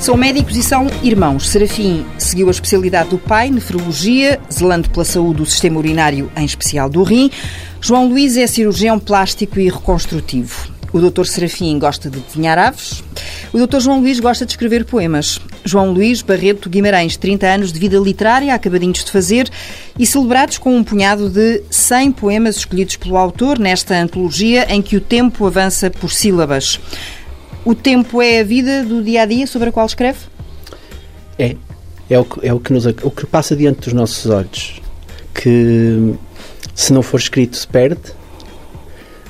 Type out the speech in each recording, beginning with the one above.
São médicos e são irmãos. Serafim seguiu a especialidade do pai, nefrologia, zelando pela saúde do sistema urinário, em especial do rim. João Luís é cirurgião plástico e reconstrutivo. O Dr. Serafim gosta de desenhar aves. O Dr. João Luís gosta de escrever poemas. João Luís Barreto Guimarães, 30 anos de vida literária, acabadinhos de fazer, e celebrados com um punhado de 100 poemas escolhidos pelo autor nesta antologia em que o tempo avança por sílabas. O tempo é a vida do dia a dia sobre a qual escreve? É. É o que, é o que, nos, o que passa diante dos nossos olhos. Que se não for escrito se perde,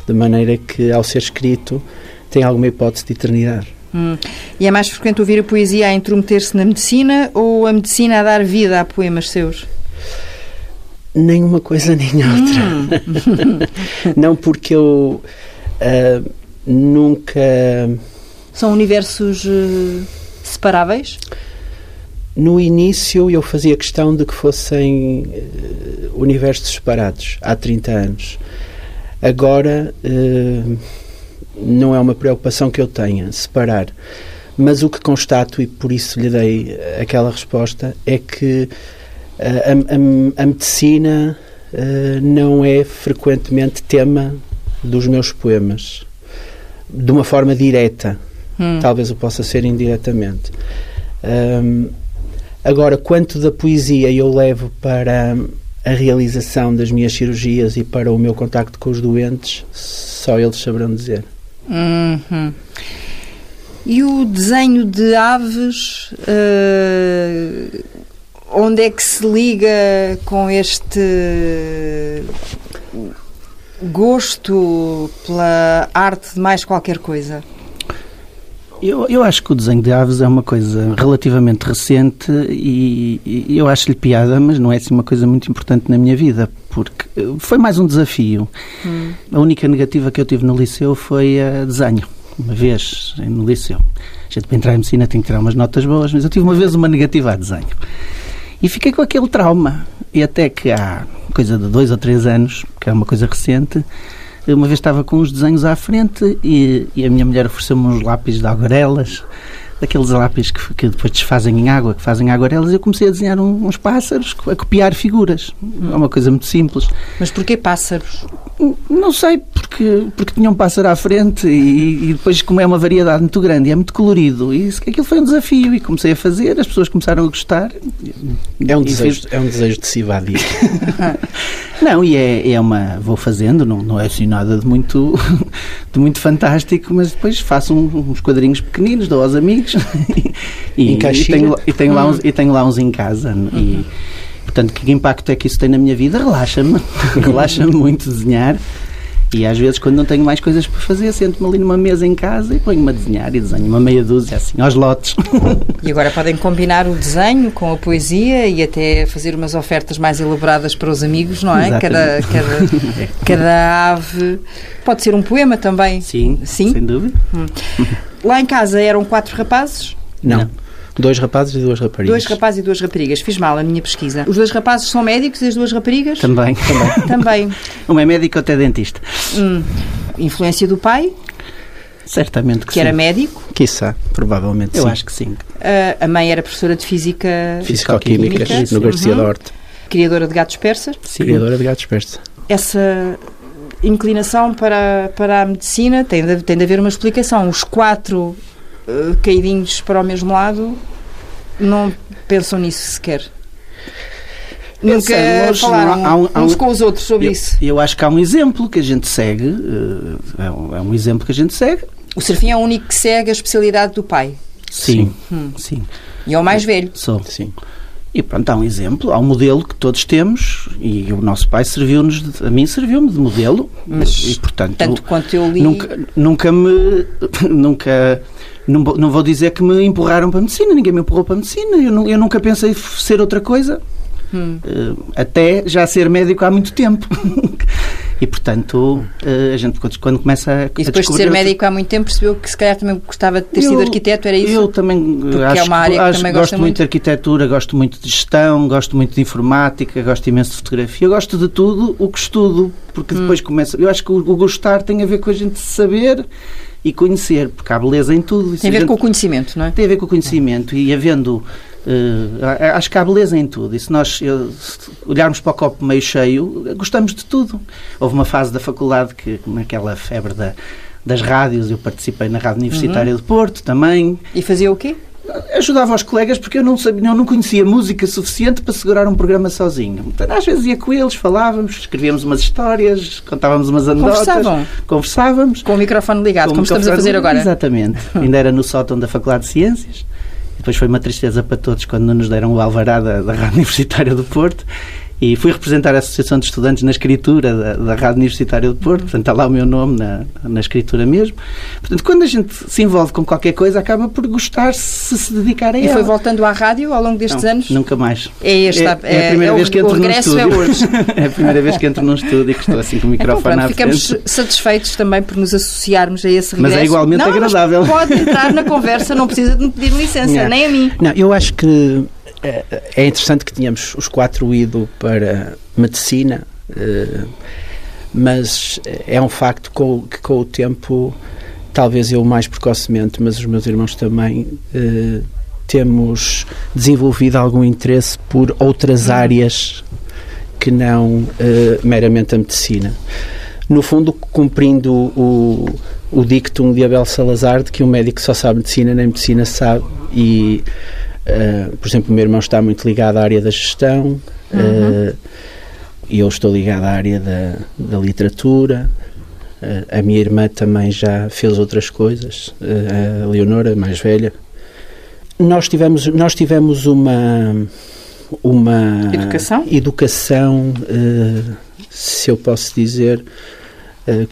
de maneira que ao ser escrito tem alguma hipótese de eternidade. Hum. E é mais frequente ouvir a poesia a intrometer-se na medicina ou a medicina a dar vida a poemas seus? Nem uma coisa nem outra. Hum. não porque eu uh, nunca são universos uh, separáveis? No início eu fazia questão de que fossem uh, universos separados, há 30 anos. Agora uh, não é uma preocupação que eu tenha, separar. Mas o que constato, e por isso lhe dei aquela resposta, é que a, a, a medicina não é frequentemente tema dos meus poemas, de uma forma direta Hum. Talvez o possa ser indiretamente. Um, agora, quanto da poesia eu levo para a realização das minhas cirurgias e para o meu contacto com os doentes, só eles saberão dizer. Uhum. E o desenho de aves, uh, onde é que se liga com este gosto pela arte de mais qualquer coisa? Eu, eu acho que o desenho de aves é uma coisa relativamente recente e, e eu acho-lhe piada, mas não é assim uma coisa muito importante na minha vida, porque foi mais um desafio. Hum. A única negativa que eu tive no liceu foi a desenho, uma vez no liceu. A gente para entrar em medicina tem que tirar umas notas boas, mas eu tive uma vez uma negativa a desenho. E fiquei com aquele trauma. E até que há coisa de dois ou três anos, que é uma coisa recente, uma vez estava com uns desenhos à frente e, e a minha mulher ofereceu-me uns lápis de aguarelas, daqueles lápis que, que, depois desfazem em água, que fazem aguarelas, eu comecei a desenhar um, uns pássaros, a copiar figuras. É uma coisa muito simples. Mas porquê pássaros? Não sei, porque, porque tinha um pássaro à frente e, e, depois, como é uma variedade muito grande e é muito colorido, e isso, aquilo foi um desafio e comecei a fazer, as pessoas começaram a gostar. É um, desejo, fiz... é um desejo de se evadir. não, e é, é uma. Vou fazendo, não, não é assim nada de muito, de muito fantástico, mas depois faço uns quadrinhos pequeninos, dou aos amigos e, e, tenho, e, tenho lá uns, e tenho lá uns em casa. Uhum. E, Portanto, que impacto é que isso tem na minha vida? Relaxa-me, relaxa-me muito desenhar. E às vezes, quando não tenho mais coisas para fazer, sento-me ali numa mesa em casa e ponho-me a desenhar e desenho uma meia dúzia, assim, aos lotes. E agora podem combinar o desenho com a poesia e até fazer umas ofertas mais elaboradas para os amigos, não é? Cada, cada, cada ave. Pode ser um poema também. Sim, Sim? sem dúvida. Hum. Lá em casa eram quatro rapazes? Não. não. Dois rapazes e duas raparigas. Dois rapazes e duas raparigas. Fiz mal a minha pesquisa. Os dois rapazes são médicos e as duas raparigas? Também. Também. Também. Uma é médico ou até dentista. Hum. Influência do pai? Certamente que, que sim. era médico? Quiçá, provavelmente Eu sim. acho que sim. Uh, a mãe era professora de Física... Físico-Química, no Garcia uhum. da Horta. Criadora de gatos persas? Sim. Criadora de gatos persas. Essa inclinação para, para a medicina tem de, tem de haver uma explicação. Os quatro uh, caidinhos para o mesmo lado não pensam nisso sequer. Nunca falaram há um, há um, uns com os outros sobre eu, isso. Eu acho que há um exemplo que a gente segue, uh, é, um, é um exemplo que a gente segue. O Serfim é o único que segue a especialidade do pai. Sim, hum. sim. E é o mais velho. Sou. Sim. E pronto, há um exemplo, há um modelo que todos temos e o nosso pai serviu-nos, a mim serviu-me de modelo. Mas, e, portanto, tanto quanto eu li... Nunca, nunca me... Nunca não, não vou dizer que me empurraram para a medicina, ninguém me empurrou para a medicina, eu, eu nunca pensei ser outra coisa, hum. até já ser médico há muito tempo. e, portanto, uh, a gente quando começa a. E depois a de ser médico há muito tempo percebeu que se calhar também gostava de ter eu, sido arquiteto, era isso? Eu também Porque acho, é uma área que, acho, também gosto muito. muito de arquitetura, gosto muito de gestão, gosto muito de informática, gosto imenso de fotografia, gosto de tudo o que estudo, porque hum. depois começa. Eu acho que o, o gostar tem a ver com a gente saber e conhecer, porque há beleza em tudo. Tem a ver gente... com o conhecimento, não é? Tem a ver com o conhecimento e havendo Uh, acho que há beleza em tudo. E se nós eu, se olharmos para o copo meio cheio, gostamos de tudo. Houve uma fase da faculdade que, naquela febre da, das rádios, eu participei na Rádio Universitária uhum. de Porto também. E fazia o quê? ajudava os colegas porque eu não sabia, eu não conhecia música suficiente para segurar um programa sozinho. Então, às vezes ia com eles, falávamos, escrevíamos umas histórias, contávamos umas anedotas. Conversavam. Conversávamos. Com o microfone ligado, como estamos a fazer agora. Exatamente. Ainda era no sótão da Faculdade de Ciências. Depois foi uma tristeza para todos quando nos deram o alvará da, da Rádio Universitária do Porto e fui representar a Associação de Estudantes na escritura da, da Rádio Universitária de Porto, portanto está lá o meu nome na, na escritura mesmo. Portanto, quando a gente se envolve com qualquer coisa, acaba por gostar se se dedicar a e ela. E foi voltando à rádio ao longo destes Não, anos? Nunca mais. É, esta, é, é a primeira é, vez que entro num estúdio. É, hoje. é a primeira vez que entro num estúdio e que estou assim com o então, microfone então, pronto, à Ficamos satisfeitos também por nos associarmos a esse regresso. Mas é igualmente não, agradável. pode entrar na conversa, não precisa de me pedir licença, não. nem a mim. Não, eu acho que é, é interessante que tínhamos os quatro ido para medicina, eh, mas é um facto que com o tempo, talvez eu mais precocemente, mas os meus irmãos também, eh, temos desenvolvido algum interesse por outras áreas que não eh, meramente a medicina. No fundo, cumprindo o, o dictum de Abel Salazar de que um médico só sabe medicina, nem medicina sabe, e Uh, por exemplo, o meu irmão está muito ligado à área da gestão uhum. uh, e eu estou ligado à área da, da literatura. Uh, a minha irmã também já fez outras coisas, a Leonora, mais velha. Nós tivemos, nós tivemos uma, uma educação, educação se eu posso dizer,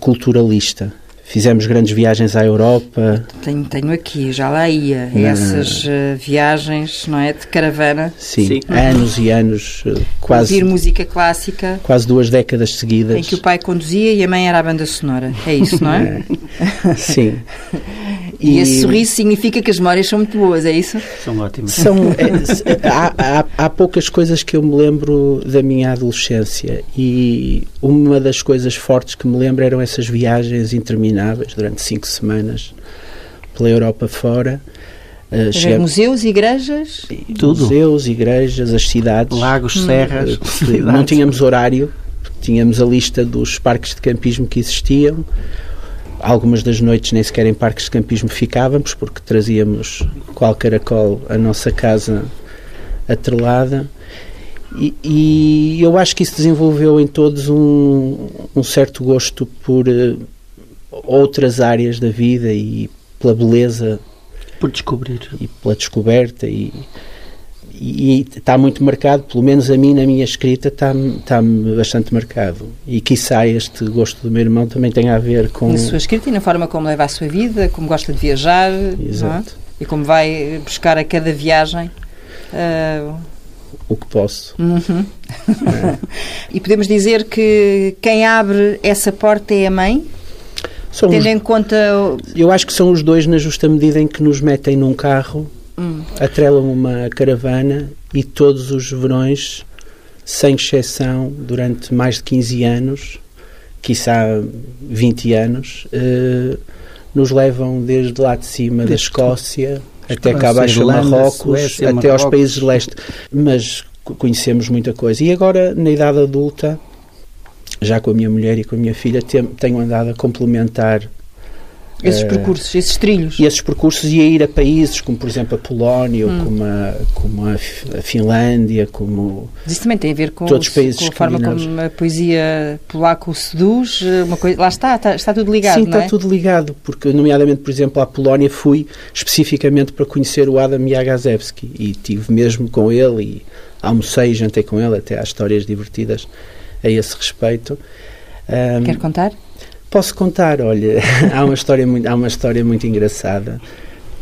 culturalista. Fizemos grandes viagens à Europa. Tenho, tenho aqui, já lá ia. Na... Essas uh, viagens, não é? De caravana. Sim, Sim. anos e anos. Uh, quase. Ouvir música clássica. Quase duas décadas seguidas. Em que o pai conduzia e a mãe era a banda sonora. É isso, não é? Sim. E, e, esse sorriso significa que as memórias são muito boas, é isso? São ótimas. São, é, há, há, há, poucas coisas que eu me lembro da minha adolescência e uma das coisas fortes que me lembro eram essas viagens intermináveis durante cinco semanas pela Europa fora. Uh, chegamos, museus, igrejas? Tudo. Museus, igrejas, as cidades. Lagos, hum. serras. Uh, não tínhamos horário, tínhamos a lista dos parques de campismo que existiam Algumas das noites nem sequer em parques de campismo ficávamos, porque trazíamos qual caracol a nossa casa atrelada. E, e, eu acho que isso desenvolveu em todos um, um certo gosto por uh, outras áreas da vida e pela beleza. Por descobrir. E pela descoberta. E, e está muito marcado, pelo menos a mim na minha escrita está, está bastante marcado. E quiçá este gosto do meu irmão também tem a ver com... Na sua escrita e na forma como leva a sua vida, como gosta de viajar, Exato. É? E como vai buscar a cada viagem... Uh... O que posso. Uhum. É. e podemos dizer que quem abre essa porta é a mãe? São Tendo os... em conta... Eu acho que são os dois na justa medida em que nos metem num carro hum. atrelam uma caravana e todos os verões, sem exceção, durante mais de 15 anos, quiçá 20 anos, eh, nos levam desde lá de cima desde da Escócia até cá abaixo Marrocos, Suécia, até Marrocos. aos países de leste. Mas conhecemos muita coisa. E agora, na idade adulta, já com a minha mulher e com a minha filha, tenho andado a complementar esses uh, percursos, esses trilhos. E esses percursos e a ir a países como, por exemplo, a Polónia, hum. como, a, como a, Finlândia, como. Mas isso também tem a ver com, todos os países com a forma como a poesia polaca o seduz. Uma coisa, lá está, está, está tudo ligado. Sim, está é? tudo ligado, porque, nomeadamente, por exemplo, à Polónia fui especificamente para conhecer o Adam Jagazewski e tive mesmo com ele e almocei e jantei com ele, até há histórias divertidas a esse respeito. Um, Quer contar? Posso contar, olha, há uma história muito, há uma história muito engraçada.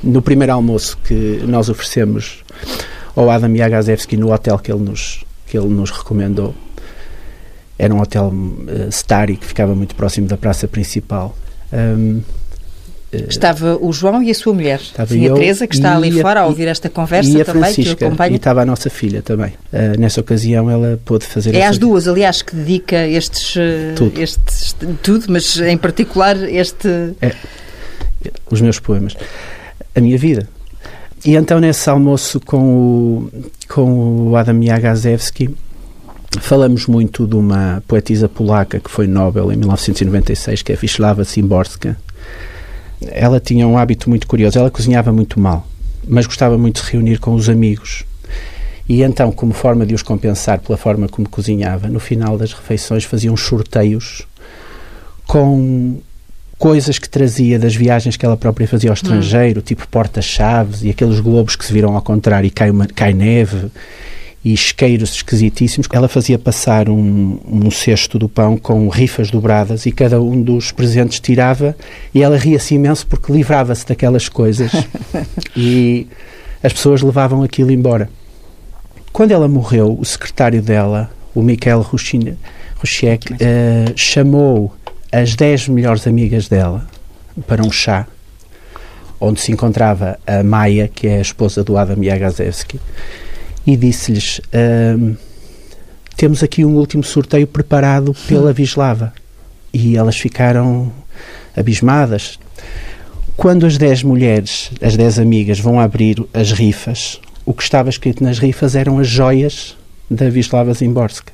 No primeiro almoço que nós oferecemos ao Adam Jagazewski no hotel que ele nos, que ele nos recomendou, era um hotel uh, Stari que ficava muito próximo da praça principal. Um, eh, estava o João e a sua mulher. Estava Sim, a Teresa, que está ali a, fora a ouvir esta conversa e a também, Francisca, que acompanha. E estava a nossa filha também. Uh, nessa ocasião ela pôde fazer... É às duas, aliás, que dedica estes... Eh, tudo. Estes, tudo, mas em particular este... É. os meus poemas, a minha vida. E então, nesse almoço com o, com o Adam Jagazewski, falamos muito de uma poetisa polaca que foi Nobel em 1996, que é Wisława Szymborska. Ela tinha um hábito muito curioso, ela cozinhava muito mal, mas gostava muito de se reunir com os amigos. E então, como forma de os compensar pela forma como cozinhava, no final das refeições faziam sorteios com coisas que trazia das viagens que ela própria fazia ao estrangeiro, hum. tipo porta-chaves e aqueles globos que se viram ao contrário e cai, uma, cai neve e isqueiros esquisitíssimos. Ela fazia passar um, um cesto do pão com rifas dobradas e cada um dos presentes tirava e ela ria-se imenso porque livrava-se daquelas coisas e as pessoas levavam aquilo embora. Quando ela morreu, o secretário dela, o Mikhail Rushek, uh, chamou as 10 melhores amigas dela para um chá, onde se encontrava a Maia, que é a esposa do Adam Jagazewski, e disse-lhes: Temos aqui um último sorteio preparado pela Vislava. E elas ficaram abismadas. Quando as 10 mulheres, as 10 amigas, vão abrir as rifas, o que estava escrito nas rifas eram as joias da Vislava Zimborska.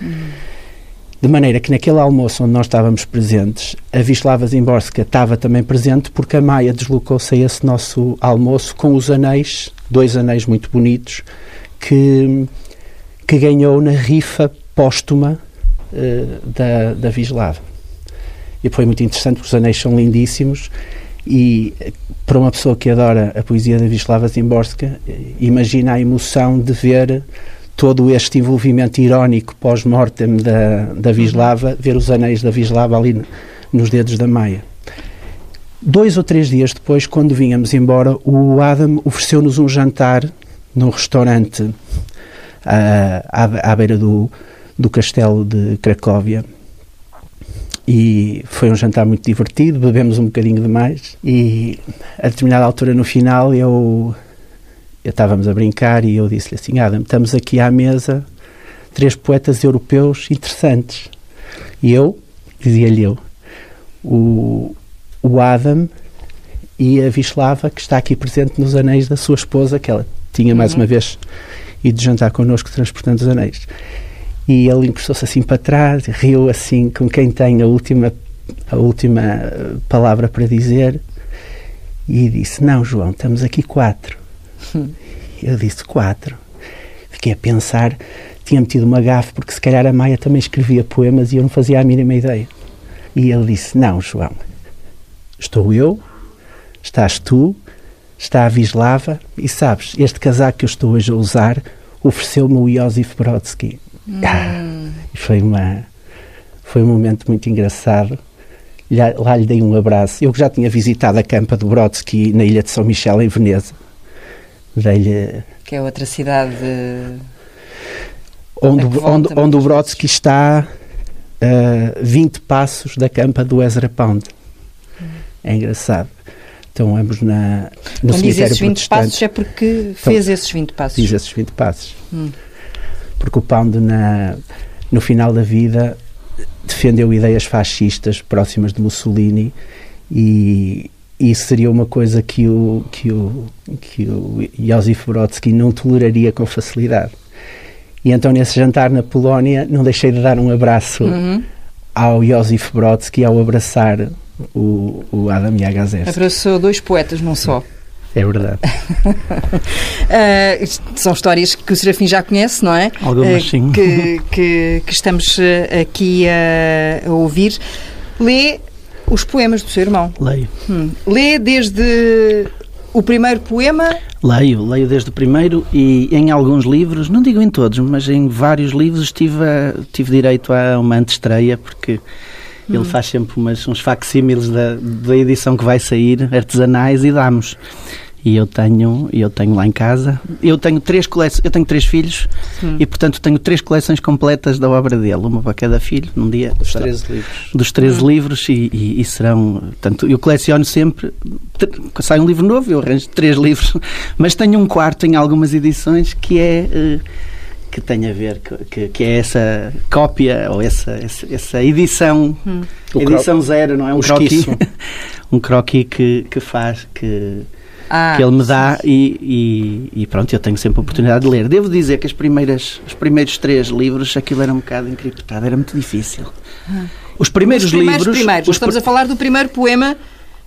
Hum. De maneira que naquele almoço onde nós estávamos presentes, a Vislava Zimborska estava também presente porque a Maia deslocou-se a esse nosso almoço com os anéis, dois anéis muito bonitos, que, que ganhou na rifa póstuma uh, da, da Vislava. E foi muito interessante porque os anéis são lindíssimos e para uma pessoa que adora a poesia da Vislava Zimborska, imagina a emoção de ver todo este envolvimento irónico pós-mortem da, da Vislava, ver os anéis da Vislava ali nos dedos da Maia. Dois ou três dias depois, quando vínhamos embora, o Adam ofereceu-nos um jantar num restaurante à, à, à beira do, do castelo de Cracóvia. E foi um jantar muito divertido, bebemos um bocadinho demais e a determinada altura no final eu estávamos a brincar e eu disse-lhe assim: Adam, estamos aqui à mesa três poetas europeus interessantes. E eu, dizia-lhe eu, o, o Adam e a Vislava, que está aqui presente nos anéis da sua esposa, que ela tinha mais uhum. uma vez ido jantar connosco transportando os anéis. E ele encostou-se assim para trás, riu assim com quem tem a última, a última palavra para dizer e disse: Não, João, estamos aqui quatro. Eu disse quatro. Fiquei a pensar, tinha metido uma gafe, porque se calhar a Maia também escrevia poemas e eu não fazia a mínima ideia. E ele disse: Não, João, estou eu, estás tu, está a Vislava, e sabes, este casaco que eu estou hoje a usar ofereceu-me o Josif Brodsky. Hum. Ah, foi, uma, foi um momento muito engraçado. Lá, lá, lhe dei um abraço. Eu já tinha visitado a campa do Brodsky na ilha de São Michel, em Veneza velha. Que é outra cidade. Onde, onde, onde o Brodsky está a uh, 20 passos da campa do Ezra Pound. É engraçado. Então, ambos na, no Quando diz esses 20 passos é porque então, fez esses 20 passos. Diz esses 20 passos. Hum. Porque o Pound, na, no final da vida, defendeu ideias fascistas próximas de Mussolini e, isso seria uma coisa que o, que o, que o Josif Brodsky não toleraria com facilidade. E então, nesse jantar na Polónia, não deixei de dar um abraço uhum. ao Josif Brodsky ao abraçar o, o Adam Jagazewski. Abraçou dois poetas, não só. É verdade. uh, são histórias que o Serafim já conhece, não é? Algumas uh, sim. Que, que, que, estamos aqui a, a ouvir. Lê os poemas do seu irmão. Leio. Hum. Lê desde o primeiro poema? Leio, leio desde o primeiro e em alguns livros, não digo em todos, mas em vários livros tive, a, tive direito a uma antestreia, porque hum. ele faz sempre umas, uns facsímiles da, da edição que vai sair, artesanais, e damos e eu tenho eu tenho lá em casa eu tenho três coleções eu tenho três filhos Sim. e portanto tenho três coleções completas da obra dele uma para cada filho num dia dos 13 livros dos 13 hum. livros e, e, e, serão portanto eu coleciono sempre sai um livro novo eu arranjo três livros mas tenho um quarto em algumas edições que é uh, que tem a ver que, que é essa cópia ou essa, essa, edição hum. edição zero não é um croquis um croquis que, que faz, que, ah, que ele me dá e, e, e, pronto, eu tenho sempre a oportunidade de ler. Devo dizer que as primeiras, os primeiros três livros, aquilo era um bocado encriptado, era muito difícil. Ah. Os primeiros, os primeiros livros... Primeiros. Os Estamos pr... a falar do primeiro poema,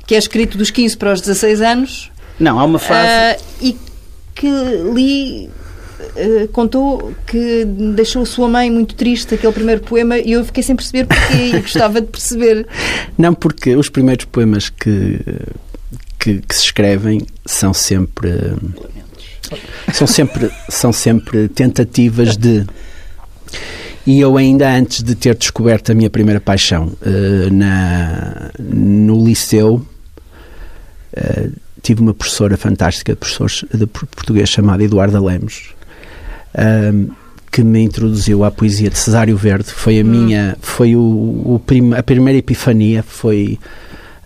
que é escrito dos 15 para os 16 anos. Não, há uma fase... Uh, e que li contou que deixou a sua mãe muito triste aquele primeiro poema e eu fiquei sem perceber porquê e gostava de perceber. Não, porque os primeiros poemas que, que, que se escrevem são sempre são sempre são sempre tentativas de e eu ainda antes de ter descoberto a minha primeira paixão uh, na, no liceu uh, tive uma professora fantástica de, de português chamada Eduarda Lemos um, que me introduziu à poesia de Cesário Verde foi a hum. minha foi o, o prim, a primeira epifania foi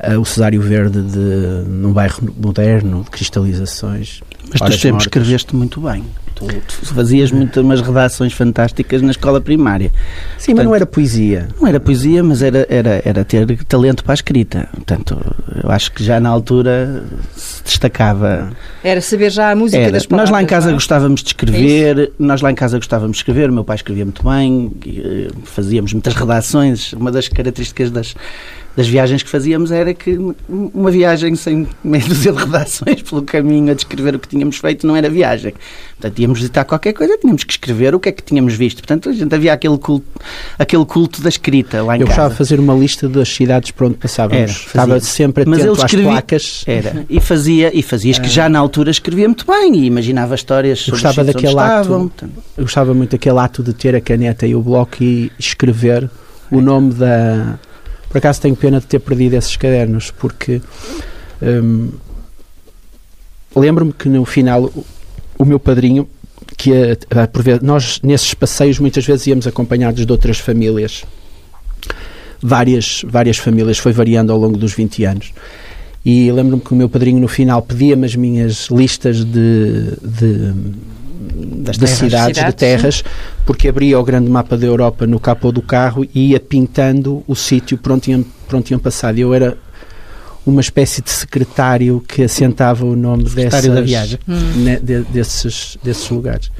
uh, o Cesário Verde de num bairro moderno de cristalizações mas tu sempre mortas. escreveste muito bem Tu, tu fazias muitas umas redações fantásticas na escola primária. Sim, Portanto, mas não era poesia. Não era poesia, mas era, era, era ter talento para a escrita. Portanto, eu acho que já na altura se destacava. Era saber já a música era. das palavras. Nós lá em casa é? gostávamos de escrever, é nós lá em casa gostávamos de escrever, o meu pai escrevia muito bem, eh, fazíamos muitas redações. Uma das características das das viagens que fazíamos era que uma viagem sem meia dúzia de redações pelo caminho a descrever o que tínhamos feito não era viagem. Portanto, íamos visitar qualquer coisa, tínhamos que escrever o que é que tínhamos visto. Portanto, a gente havia aquele culto, aquele culto da escrita lá em Eu casa. gostava de fazer uma lista das cidades por onde passávamos. Era, Estava sempre atento Mas ele escrevia, às placas. Era. E fazia, e fazias que já na altura escrevia muito bem e imaginava histórias sobre gostava daquele ato, Eu gostava muito daquele ato de ter a caneta e o bloco e escrever o nome da por acaso tenho pena de ter perdido esses cadernos, porque hum, lembro-me que no final o, o meu padrinho, que a, a, a, nós nesses passeios muitas vezes íamos acompanhados de outras famílias, várias, várias famílias, foi variando ao longo dos 20 anos. E lembro-me que o meu padrinho no final pedia-me as minhas listas de, de das de terras, cidades, cidades, de terras, porque abria o grande mapa da Europa no capô do carro e ia pintando o sítio por onde tinham, por onde tinham passado. Eu era uma espécie de secretário que assentava o nome dessas, da viagem. Né, de, desses, desses lugares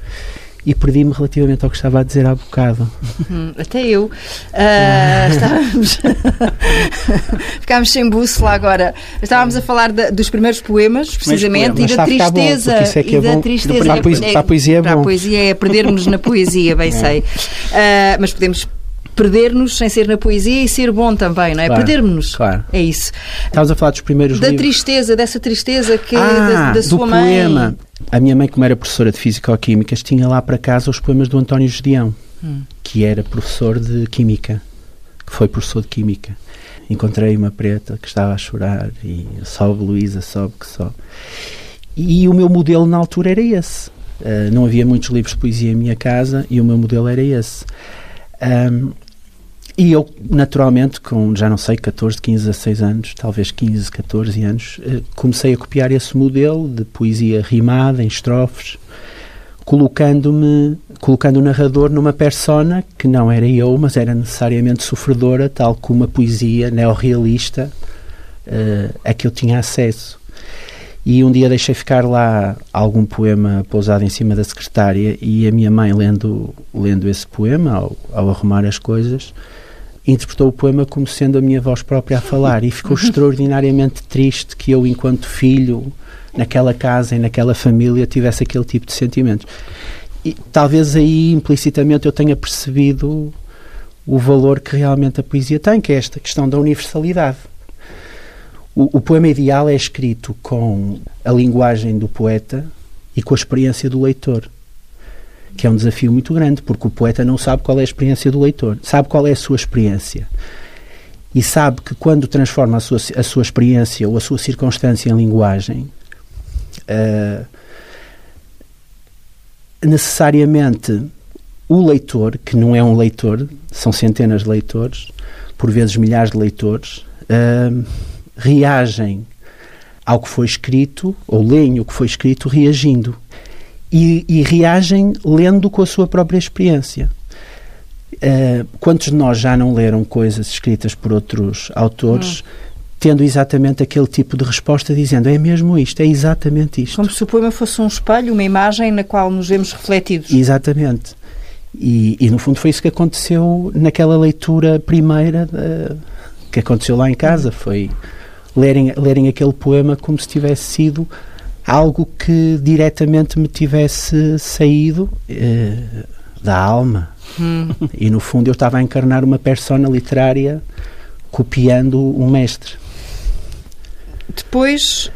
e perdi-me relativamente ao que estava a dizer há bocado. Hum, até eu. Uh, estávamos. Ficámos sem bússola agora. Estávamos a falar dos primeiros poemas, precisamente, e da tristeza. Bom, isso é que é bom. Tristeza, para, a poesia, para a poesia é bom. Para a poesia é perdermos na poesia, bem é. sei. Uh, mas podemos perder-nos sem ser na poesia e ser bom também, não é? Claro, Perdermos-nos. Claro. É isso. Estávamos a falar dos primeiros da livros. Da tristeza, dessa tristeza que ah, da, da sua mãe. poema. A minha mãe, como era professora de Físico-Químicas, tinha lá para casa os poemas do António Gedeão, hum. que era professor de Química, que foi professor de Química. Encontrei uma preta que estava a chorar e sobe Luísa, sobe que sobe. E o meu modelo na altura era esse. Uh, não havia muitos livros de poesia em minha casa e o meu modelo era esse. Um, e eu, naturalmente, com já não sei, 14, 15, 16 anos, talvez 15, 14 anos, eh, comecei a copiar esse modelo de poesia rimada, em estrofes, colocando-me, colocando o narrador numa persona que não era eu, mas era necessariamente sofredora, tal como a poesia neorrealista uh, a que eu tinha acesso. E um dia deixei ficar lá algum poema pousado em cima da secretária e a minha mãe, lendo, lendo esse poema, ao, ao arrumar as coisas, interpretou o poema como sendo a minha voz própria a falar e ficou extraordinariamente triste que eu, enquanto filho, naquela casa e naquela família, tivesse aquele tipo de sentimentos. E talvez aí, implicitamente, eu tenha percebido o valor que realmente a poesia tem, que é esta questão da universalidade. O, o, poema ideal é escrito com a linguagem do poeta e com a experiência do leitor, que é um desafio muito grande, porque o poeta não sabe qual é a experiência do leitor, sabe qual é a sua experiência. E sabe que quando transforma a sua, a sua experiência ou a sua circunstância em linguagem, uh, necessariamente o leitor, que não é um leitor, são centenas de leitores, por vezes milhares de leitores, uh, reagem ao que foi escrito, ou leem o que foi escrito, reagindo. E, e reagem lendo com a sua própria experiência. Uh, quantos de nós já não leram coisas escritas por outros autores hum. tendo exatamente aquele tipo de resposta, dizendo é mesmo isto, é exatamente isto. Como se o poema fosse um espelho, uma imagem na qual nos vemos refletidos. Exatamente. E, e no fundo foi isso que aconteceu naquela leitura primeira de, que aconteceu lá em casa. Foi lerem, lerem aquele poema como se tivesse sido algo que diretamente me tivesse saído eh, da alma. Hum. E no fundo eu estava a encarnar uma persona literária copiando um mestre. Depois,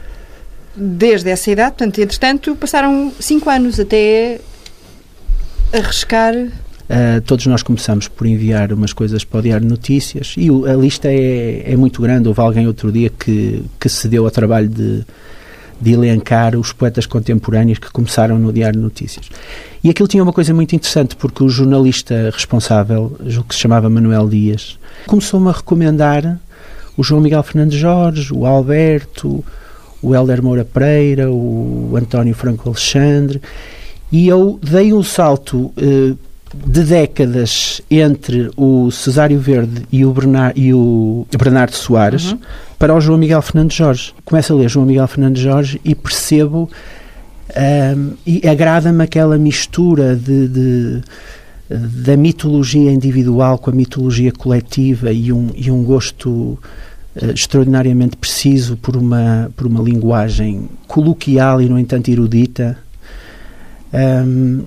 desde essa idade, portanto, entretanto, passaram cinco anos até arriscar Uh, todos nós começamos por enviar umas coisas para o Diário Notícias e o, a lista é, é, muito grande. Houve alguém outro dia que, que se deu ao trabalho de, de elencar os poetas contemporâneos que começaram no Diário de Notícias. E aquilo tinha uma coisa muito interessante, porque o jornalista responsável, que se chamava Manuel Dias, começou-me a recomendar o João Miguel Fernandes Jorge, o Alberto, o Helder Moura Pereira, o António Franco Alexandre, e eu dei um salto eh, de décadas entre o Cesário Verde e o, Bernard, e o Bernardo Soares uhum. para o João Miguel Fernandes Jorge. Começo a ler João Miguel Fernandes Jorge e percebo um, e agrada-me aquela mistura de, de, da mitologia individual com a mitologia coletiva e um, e um gosto uh, extraordinariamente preciso por uma, por uma linguagem coloquial e, no entanto, erudita. Um,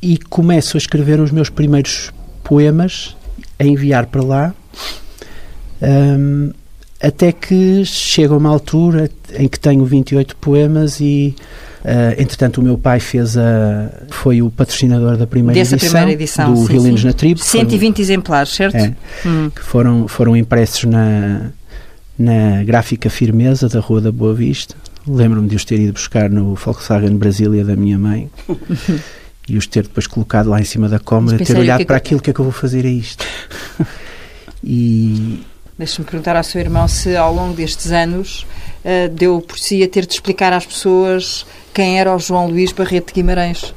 e começo a escrever os meus primeiros poemas, a enviar para lá, um, até que chega uma altura em que tenho 28 poemas e Uh, entretanto, o meu pai fez a, foi o patrocinador da primeira edição, primeira edição do Violinos na Tribo. 120 foram, exemplares, certo? É, hum. Que foram, foram impressos na, na gráfica Firmeza da Rua da Boa Vista. Lembro-me de os ter ido buscar no Volkswagen Brasília da minha mãe. e os ter depois colocado lá em cima da câmara, ter olhado que para aquilo, o que é que eu vou fazer a isto? e... Deixa-me perguntar ao seu irmão se ao longo destes anos uh, deu por si a ter de explicar às pessoas quem era o João Luís Barreto de Guimarães.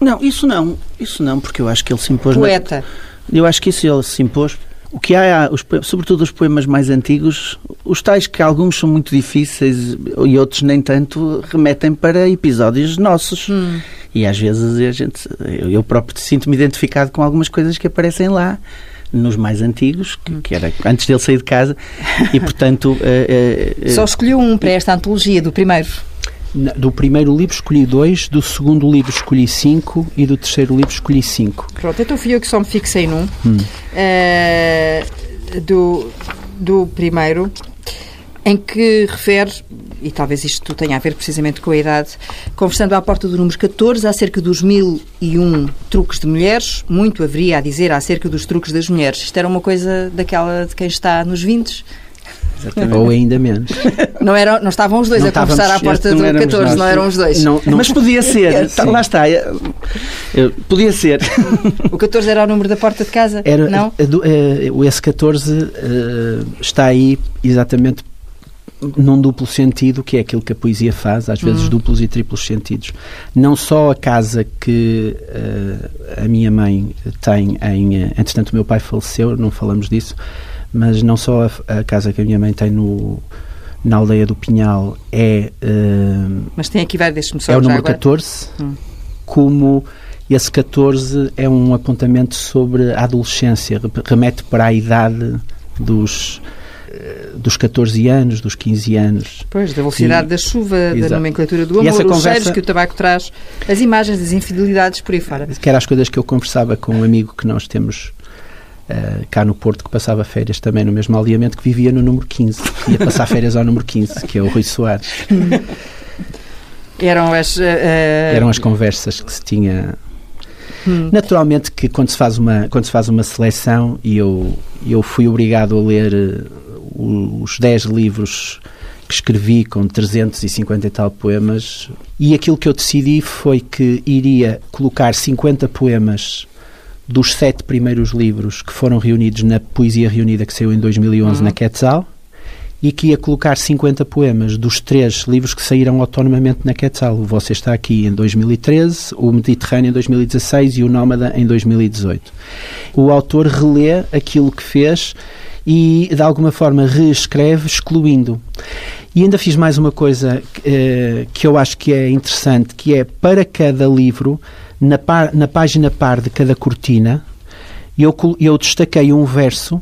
Não, isso não, isso não, porque eu acho que ele se impôs... Poeta. Na... Eu acho que isso ele se impôs o que há, os, sobretudo os poemas mais antigos, os tais que alguns são muito difíceis e outros nem tanto, remetem para episódios nossos. Hum. E às vezes a gente, eu próprio sinto-me identificado com algumas coisas que aparecem lá nos mais antigos, que, que, era antes dele sair de casa, e portanto. Uh, uh, Só escolheu um para esta antologia, do primeiro. Do primeiro livro escolhi dois, do segundo livro escolhi cinco e do terceiro livro escolhi cinco. Pronto, então fui eu que só me fixei num. Hum. Uh, do, do primeiro, em que refere, e talvez isto tenha a ver precisamente com a idade, conversando à porta do número 14 acerca dos mil e um truques de mulheres, muito haveria a dizer acerca dos truques das mulheres. Isto era uma coisa daquela de quem está nos 20 Exatamente. Ou ainda menos. Não, era, não estavam os dois não a conversar à porta do 14, nós, não eram os dois. Não, não. Mas podia ser, tá, lá está. Podia ser. O 14 era o número da porta de casa? Era, não? o S14 uh, está aí exatamente num duplo sentido, que é aquilo que a poesia faz, às vezes hum. duplos e triplos sentidos. Não só a casa que uh, a minha mãe tem em. Entretanto, o meu pai faleceu, não falamos disso mas não só a, a, casa que a minha mãe tem no, na aldeia do Pinhal é. Uh, mas tem aqui vários, deixe-me só É o número 14, hum. como esse 14 é um apontamento sobre a adolescência, remete para a idade dos eh, dos 14 anos, dos 15 anos. Pois, da velocidade e, da chuva, exato. da nomenclatura do amor, os conversa, cheiros que o tabaco traz, as imagens, as infidelidades por aí fora. Que eram as coisas que eu conversava com um amigo que nós temos Uh, cá no Porto, que passava férias também no mesmo aldeamento, que vivia no número 15. Ia passar férias ao número 15, que é o Rui Soares. Eram as... Uh, Eram as conversas que se tinha... Hum. Naturalmente que quando se faz uma, quando se faz uma seleção, e eu, eu fui obrigado a ler uh, os 10 livros que escrevi com 350 e tal poemas, e aquilo que eu decidi foi que iria colocar 50 poemas dos sete primeiros livros que foram reunidos na Poesia Reunida que saiu em 2011 uhum. na Quetzal e que ia colocar 50 poemas dos três livros que saíram autonomamente na Quetzal. O Você Está Aqui em 2013, o Mediterrâneo em 2016 e o Nómada em 2018. O autor relê aquilo que fez e de alguma forma reescreve, excluindo. E ainda fiz mais uma coisa eh, que eu acho que é interessante, que é para cada livro, na, par, na página par de cada cortina, eu, eu destaquei um verso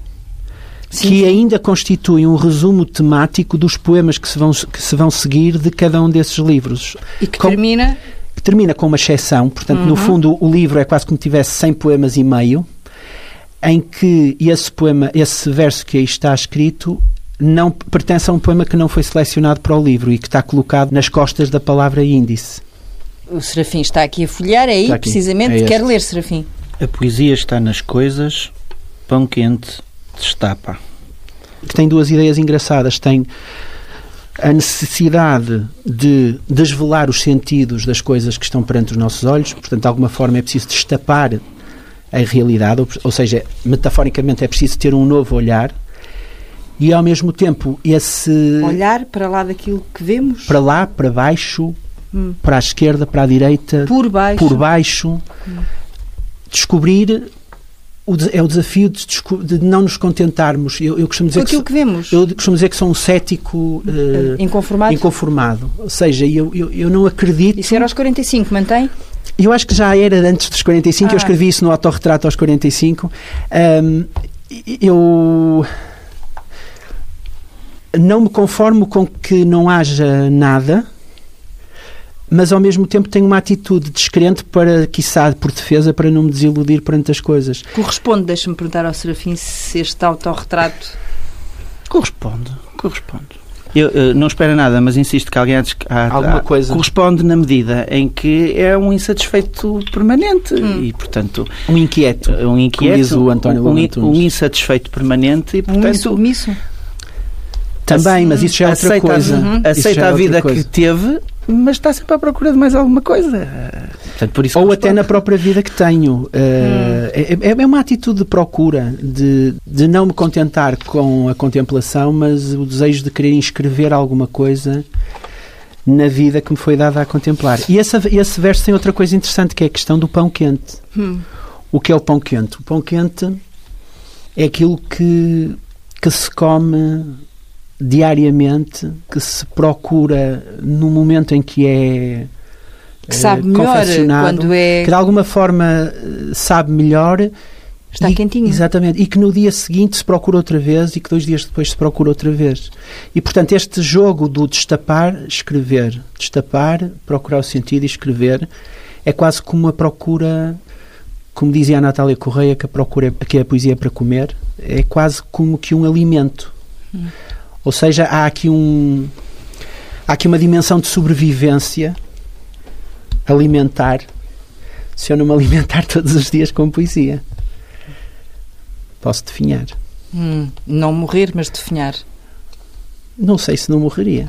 Sim, que ainda constitui um resumo temático dos poemas que se vão, que se vão seguir de cada um desses livros. E que com, termina? Que termina com uma exceção, portanto, uhum. no fundo, o livro é quase como tivesse 100 poemas e meio, em que esse poema, esse verso que aí está escrito, não pertence a um poema que não foi selecionado para o livro e que está colocado nas costas da palavra índice. O Serafim está aqui a folhear, é aí precisamente. É Quer ler, Serafim? A poesia está nas coisas, pão quente destapa. Que tem duas ideias engraçadas. Tem a necessidade de desvelar os sentidos das coisas que estão perante os nossos olhos, portanto, de alguma forma é preciso destapar a realidade, ou seja, metaforicamente é preciso ter um novo olhar e ao mesmo tempo esse olhar para lá daquilo que vemos, para lá, para baixo, hum. para a esquerda, para a direita, por baixo, por baixo, hum. descobrir o, é o desafio de, de, não nos contentarmos. Eu, eu costumo dizer aquilo que, que, vemos. Eu costumo dizer que sou um cético uh, inconformado. inconformado. Ou seja, eu, eu, eu não acredito. Isso era aos 45, mantém? Eu acho que já era antes dos 45, ah. eu escrevi isso no autorretrato aos 45. Um, eu não me conformo com que não haja nada mas ao mesmo tempo tenho uma atitude descrente para, quiçá, por defesa, para não me desiludir perante as coisas. Corresponde, deixa-me perguntar ao Serafim se este autorretrato... Corresponde, corresponde. Eu, eu, não espero nada, mas insisto que alguém há, há, Alguma coisa. corresponde na medida em que é um insatisfeito permanente hum. e, portanto... Um inquieto, um inquieto, diz o António um, um, insatisfeito permanente e, portanto... Um insubmisso. Também, mas isso já é outra aceita, coisa. Uhum. Aceita a vida que teve, mas está sempre à procura de mais alguma coisa. Portanto, por Ou até na própria vida que tenho. Uh, é, é, uma atitude de procura, de, de não me contentar com a contemplação, mas o desejo de querer inscrever alguma coisa na vida que me foi dada a contemplar. E esse, esse verso tem outra coisa interessante, que é a questão do pão quente. Hum. O que é o pão quente? O pão quente é aquilo que, que se come diariamente, que se procura no momento em que é que sabe eh, melhor quando é que de alguma forma eh, sabe melhor está e, quentinho. Exatamente. E que no dia seguinte se procura outra vez e que dois dias depois se procura outra vez. E portanto este jogo do destapar escrever destapar procurar o sentido e escrever é quase como uma procura como dizia a Natália Correia que a procura que a poesia é para comer é quase como que um alimento. Hum. Ou seja, há aqui um há aqui uma dimensão de sobrevivência alimentar se eu não me alimentar todos os dias com poesia. Posso definhar. Hum, não morrer, mas definhar. Não sei se não morreria.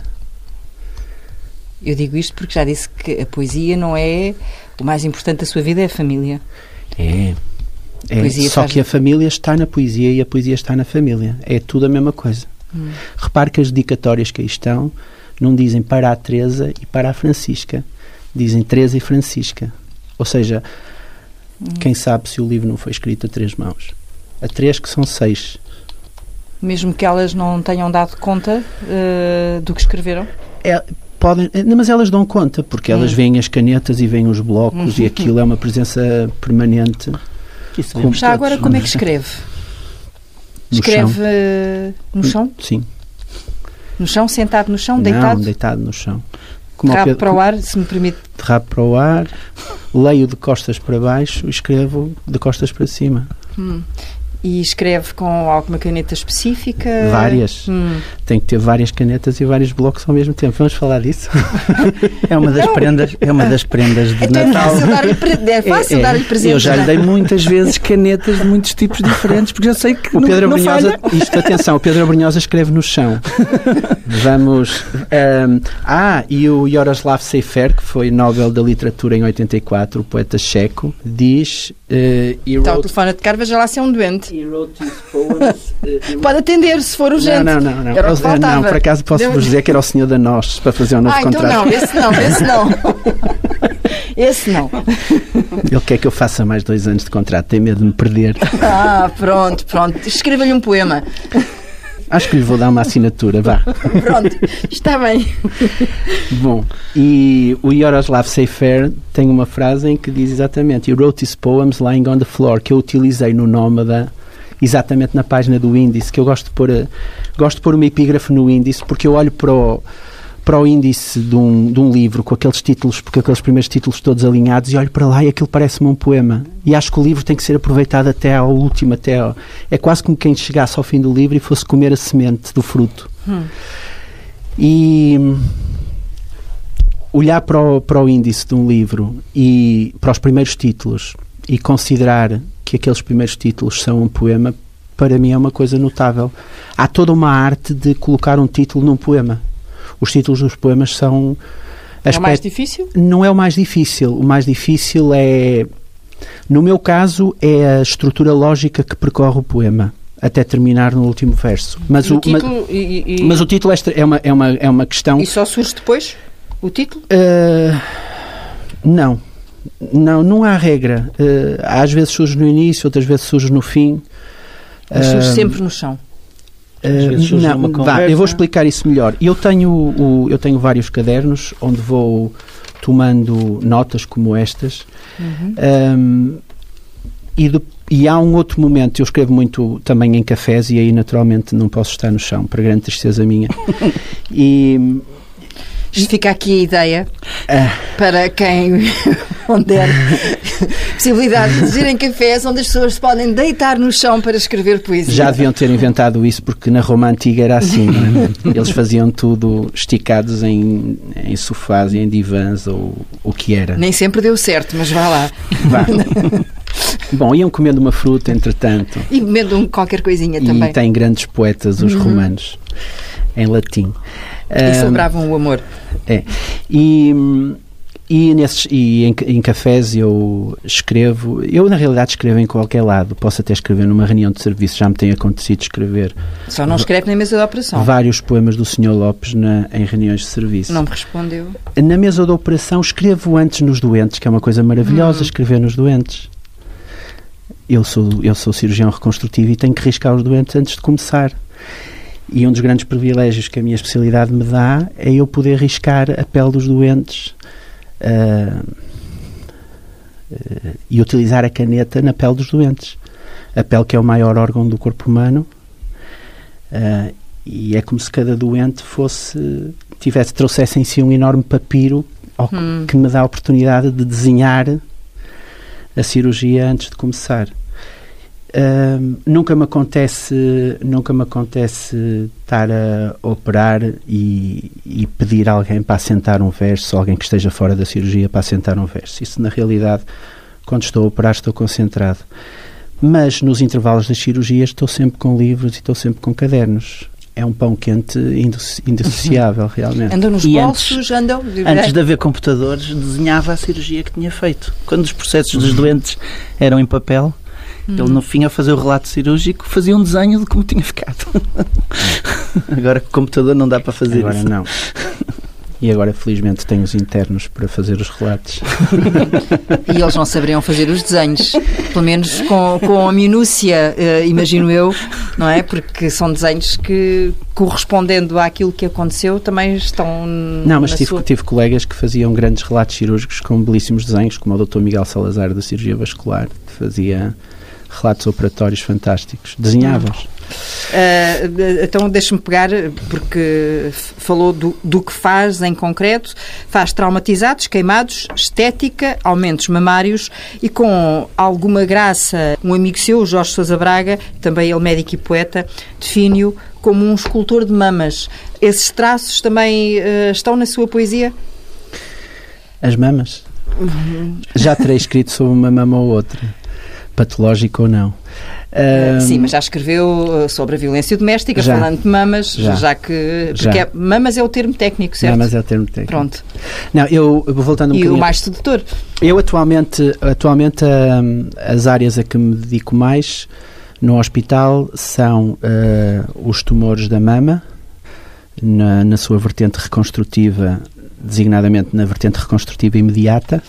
Eu digo isto porque já disse que a poesia não é o mais importante da sua vida, é a família. É. é. Só faz... que a família está na poesia e a poesia está na família. É tudo a mesma coisa. Hum. Repare que as dedicatórias que aí estão não dizem para a Teresa e para a Francisca, dizem Teresa e Francisca. Ou seja, hum. quem sabe se o livro não foi escrito a três mãos. A três que são seis. Mesmo que elas não tenham dado conta uh, do que escreveram? É, podem, eh, mas elas dão conta, porque elas hum. veem as canetas e veem os blocos e aquilo é uma presença permanente. Já agora, como é que escreve? Escreve chão. No chão? Sim. No chão, sentado no chão, deitado? Não, deitado no chão. Como rabo para o ar, se me permite. De rabo para o ar, leio de costas para baixo, escrevo de costas para cima. Hum. E escreve com alguma caneta específica? Várias. Hum. Tem que ter várias canetas e vários blocos ao mesmo tempo. Vamos falar disso? é uma das prendas, é uma das prendas de então Natal. É fácil dar-lhe é, é. presente. Eu já lhe dei muitas vezes canetas de muitos tipos diferentes, porque eu sei que o Pedro não, Abrunhosa, isto atenção, o Pedro Abrunhosa escreve no chão. Vamos. Um, ah, e o Jaroslav Seifer, que foi Nobel da Literatura em 84, o poeta checo, diz. Uh, então, o telefone de Carva já lá ser um doente. Uh, Pode atender se for urgente. Não, não, não. não. Era o não por acaso posso vos dizer que era o senhor da Nós para fazer um novo ah, contrato. Então não, esse não, esse não. Esse não. Ele quer que eu faça mais dois anos de contrato, tem medo de me perder. Ah, pronto, pronto. Escreva-lhe um poema. Acho que lhe vou dar uma assinatura, vá. Pronto, está bem. Bom, e o Yaroslav Seifer tem uma frase em que diz exatamente: You wrote his poems lying on the floor, que eu utilizei no Nómada, exatamente na página do índice, que eu gosto de pôr, a- gosto de pôr uma epígrafe no índice, porque eu olho para o, para o índice de um, de um livro com aqueles títulos, porque aqueles primeiros títulos todos alinhados, e olho para lá e aquilo parece-me um poema. E acho que o livro tem que ser aproveitado até ao último, até ao, é quase como quem chegasse ao fim do livro e fosse comer a semente do fruto. E hum, olhar para o, para o índice de um livro e para os primeiros títulos e considerar que aqueles primeiros títulos são um poema, para mim é uma coisa notável. Há toda uma arte de colocar um título num poema. Os títulos dos poemas são. É o mais difícil? não é o mais difícil. O mais difícil é, no meu caso, é a estrutura lógica que percorre o poema até terminar no último verso. Mas E o, o título, e, e- mas, mas o título é é uma, é uma, é uma questão. e só surge depois? O título? Uh, não. Não, não há regra. Uh, às vezes surge no início, outras vezes surge no fim. Mas surge Uh, sempre no chão. Às vezes Uh, não, vá, eu vou explicar isso melhor. Eu tenho, o, eu tenho vários cadernos onde vou tomando notas como estas. Uhum. Um, e, do- e há um outro momento, eu escrevo muito também em cafés e aí naturalmente não posso estar no chão, para grande tristeza minha. e fica aqui a ideia Ah. para quem der possibilidade de dirigirem cafés onde as pessoas se podem deitar no chão para escrever poesia. Já deviam ter inventado isso porque na Roma Antiga era assim, não é? Eles faziam tudo esticados em, em sofás e em divãs ou o que era. Nem sempre deu certo, mas vá lá. Vá. Bom, iam comendo uma fruta, entretanto. E bebendo um qualquer coisinha E também. têm grandes poetas, os romanos, em latim. E celebravam o amor. É. E, e, nesses, e em, em cafés eu escrevo, eu na realidade escrevo em qualquer lado, posso até escrever numa reunião de serviço, já me tem acontecido escrever Só não escreve na mesa de operação. vários poemas do Sr. Lopes na, em reuniões de serviço. Não me respondeu. Na mesa da operação escrevo antes nos doentes, que é uma coisa maravilhosa Hum. escrever nos doentes. Eu sou, eu sou cirurgião reconstrutivo e tenho que riscar os doentes antes de começar. E um dos grandes privilégios que a minha especialidade me dá é eu poder riscar a pele dos doentes ah, ah, e utilizar a caneta na pele dos doentes. A pele que é o maior órgão do corpo humano ah, e é como se cada doente fosse tivesse trouxesse em si um enorme papiro Hum. que me dá a oportunidade de desenhar a cirurgia antes de começar. Nunca me acontece nunca me acontece estar a operar e, e pedir alguém para assentar um verso, alguém que esteja fora da cirurgia para assentar um verso. Isso na realidade, quando estou a operar, estou concentrado. Mas nos intervalos das cirurgias estou sempre com livros e estou sempre com cadernos. É um pão quente indissociável, realmente. Andam nos E bolsos, andam. Antes de haver computadores, desenhava a cirurgia que tinha feito. Quando os processos Uhum. dos doentes eram em papel, ele no fim, a fazer o relato cirúrgico, fazia um desenho de como tinha ficado. Agora com o computador não dá para fazer Agora isso. não. E agora, felizmente, tenho os internos para fazer os relatos. E eles não saberiam fazer os desenhos. Pelo menos com, com a minúcia, eh, imagino eu, não é? Porque são desenhos que, correspondendo àquilo que aconteceu, também estão. Não, mas na tive, sua- tive colegas que faziam grandes relatos cirúrgicos com belíssimos desenhos, como o Dr. Miguel Salazar da Cirurgia Vascular, que fazia relatos operatórios fantásticos. Desenhava-os. Ah, de- então deixe-me pegar, porque falou do, do que faz em concreto. Faz traumatizados, queimados, estética, aumentos mamários e com alguma graça, um amigo seu, Jorge Sousa Braga, também ele médico e poeta, define-o como um escultor de mamas. Esses traços também ah, estão na sua poesia? As mamas. Uhum. Já terei escrito sobre uma mama ou outra, patológica ou não. Ah, Ahm, Sim, mas já escreveu ah, sobre a violência doméstica, Já. falando de mamas, já, Já. que. Já. Porque é- mamas é o termo técnico, certo? Mamas é o termo técnico. Pronto. Não, eu, voltando um E bocadinho. o mais sedutor? Eu atualmente, atualmente hum, as áreas a que me dedico mais no hospital são eh, os tumores da mama, na, na sua vertente reconstrutiva, designadamente na vertente reconstrutiva imediata,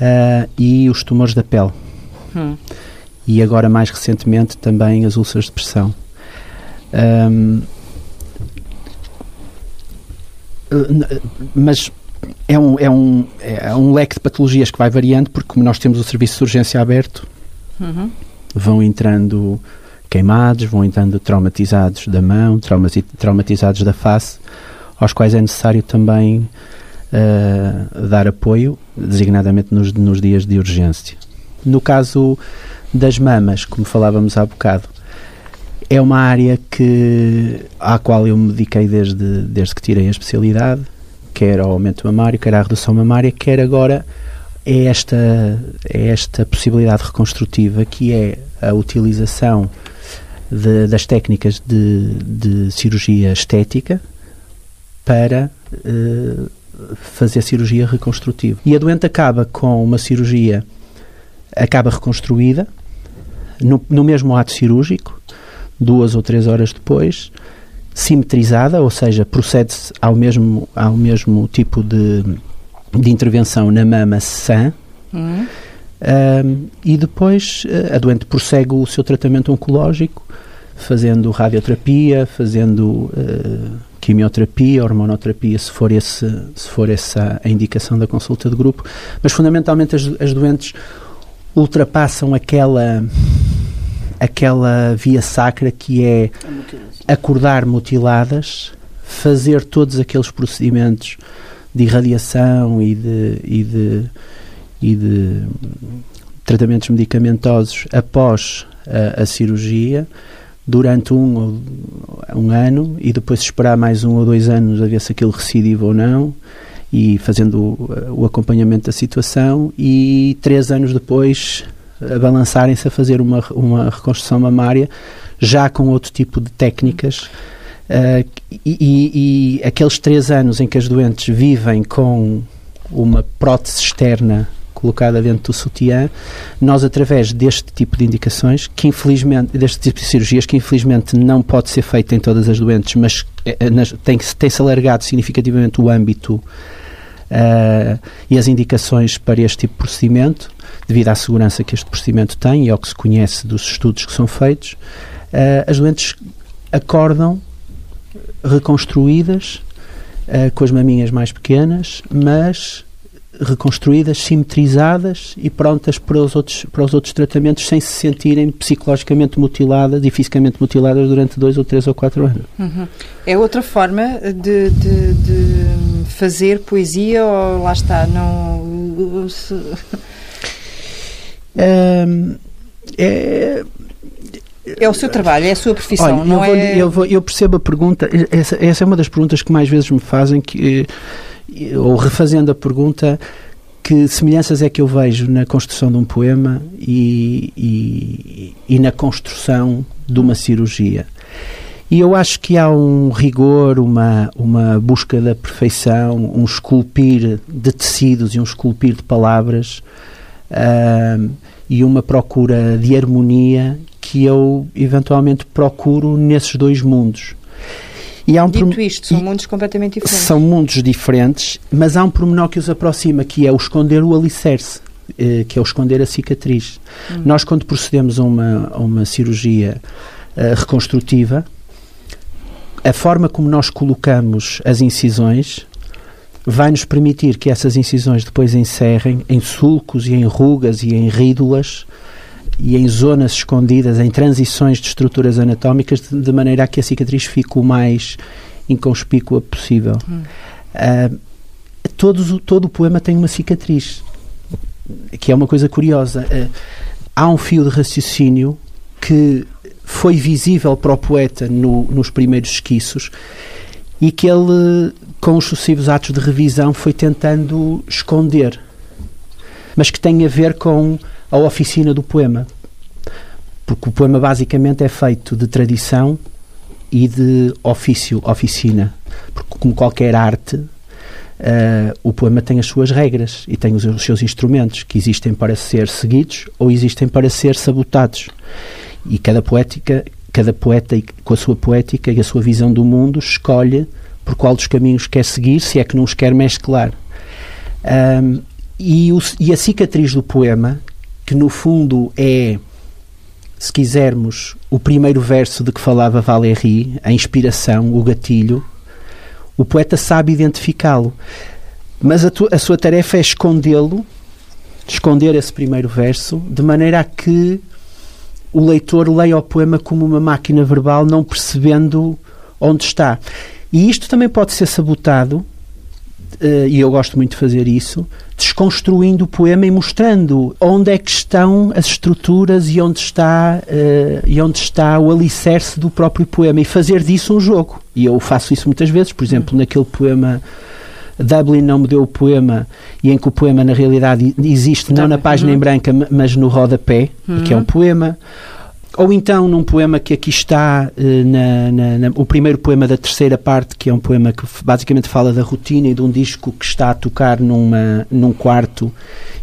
uh, e os tumores da pele. E agora, mais recentemente, também as úlceras de pressão. Um, mas é um, é, um, é um leque de patologias que vai variando, porque como nós temos o serviço de urgência aberto, uhum. vão entrando queimados, vão entrando traumatizados da mão, traumatizados da face, aos quais é necessário também uh, dar apoio, designadamente nos, nos dias de urgência. No caso das mamas, como falávamos há bocado, é uma área que, à qual eu me dediquei desde, desde que tirei a especialidade, quer ao aumento mamário, quer à redução mamária, quer agora é esta, é esta possibilidade reconstrutiva que é a utilização de, das técnicas de, de, cirurgia estética para uh, fazer cirurgia reconstrutiva. E a doente acaba com uma cirurgia, acaba reconstruída, no, no mesmo ato cirúrgico, duas ou três horas depois, simetrizada, ou seja, procede-se ao mesmo, ao mesmo tipo de, de intervenção na mama sã. Um, e depois a doente prossegue o seu tratamento oncológico, fazendo radioterapia, fazendo uh, quimioterapia, hormonoterapia, se for, esse, se for essa a indicação da consulta de grupo. Mas fundamentalmente as, as doentes ultrapassam aquela aquela via sacra que é acordar mutiladas, fazer todos aqueles procedimentos de irradiação e de, e de, e de tratamentos medicamentosos após a, a cirurgia durante um, um ano e depois esperar mais um ou dois anos a ver se aquilo recidiva ou não e fazendo o, o acompanhamento da situação e três anos depois balançarem-se a fazer uma, uma reconstrução mamária já com outro tipo de técnicas. Uh, e, e, e, aqueles três anos em que as doentes vivem com uma prótese externa colocada dentro do sutiã, nós através deste tipo de indicações, que infelizmente, deste tipo de cirurgias, que infelizmente não pode ser feita em todas as doentes, mas eh, tem-se tem alargado significativamente o âmbito uh, e as indicações para este tipo de procedimento, devido à segurança que este procedimento tem e ao que se conhece dos estudos que são feitos, uh, as doentes acordam reconstruídas, uh, com as maminhas mais pequenas, mas reconstruídas, simetrizadas e prontas para os outros, para os outros tratamentos sem se sentirem psicologicamente mutiladas e fisicamente mutiladas durante dois ou três ou quatro anos. Uhum. É outra forma de, de, de, fazer poesia ou lá está, não... Um, é, é o seu trabalho, é a sua profissão, Olha, não eu, vou, é... eu, vou, eu percebo a pergunta, essa, essa, é uma das perguntas que mais vezes me fazem, que, ou refazendo a pergunta, que semelhanças é que eu vejo na construção de um poema e, e, e na construção de uma cirurgia? E eu acho que há um rigor, uma, uma busca da perfeição, um esculpir de tecidos e um esculpir de palavras e uma procura de harmonia que eu eventualmente procuro nesses dois mundos. E há um Dito isto, são mundos completamente diferentes. São mundos diferentes, mas há um pormenor que os aproxima, que é o esconder o alicerce, eh, que é o esconder a cicatriz. Hum. Nós, quando procedemos a uma, a uma cirurgia uh, reconstrutiva, a forma como nós colocamos as incisões vai nos permitir que essas incisões depois encerrem em sulcos e em rugas e em rídulas e em zonas escondidas, em transições de estruturas anatómicas, de, de maneira a que a cicatriz fique o mais inconspícua possível. Hum. Uh, todos, todo o poema tem uma cicatriz, que é uma coisa curiosa. Uh, há um fio de raciocínio que foi visível para o poeta no, nos primeiros esquiços e que ele, com os sucessivos atos de revisão, foi tentando esconder, mas que tem a ver com a oficina do poema. Porque o poema basicamente é feito de tradição e de ofício, oficina. Porque, como qualquer arte, uh, o poema tem as suas regras e tem os, os seus instrumentos que existem para ser seguidos ou existem para ser sabotados. E cada poética cada poeta, com a sua poética e a sua visão do mundo, escolhe por qual dos caminhos quer seguir, se é que não os quer mesclar. Um, e, o, e a cicatriz do poema, que no fundo é, se quisermos, o primeiro verso de que falava Valéry, a inspiração, o gatilho, o poeta sabe identificá-lo. Mas a, tu, a sua tarefa é escondê-lo, esconder esse primeiro verso, de maneira a que o leitor leia o poema como uma máquina verbal, não percebendo onde está. E isto também pode ser sabotado, e eu gosto muito de fazer isso, desconstruindo o poema e mostrando onde é que estão as estruturas e onde está, uh, e onde está o alicerce do próprio poema e fazer disso um jogo. E eu faço isso muitas vezes, por exemplo, naquele poema Dublin não me deu o poema e em que o poema na realidade existe não na página uhum. em branca mas no rodapé, uhum. que é um poema ou então num poema que aqui está, eh, na, na, na, o primeiro poema da terceira parte, que é um poema que basicamente fala da rotina e de um disco que está a tocar numa, num quarto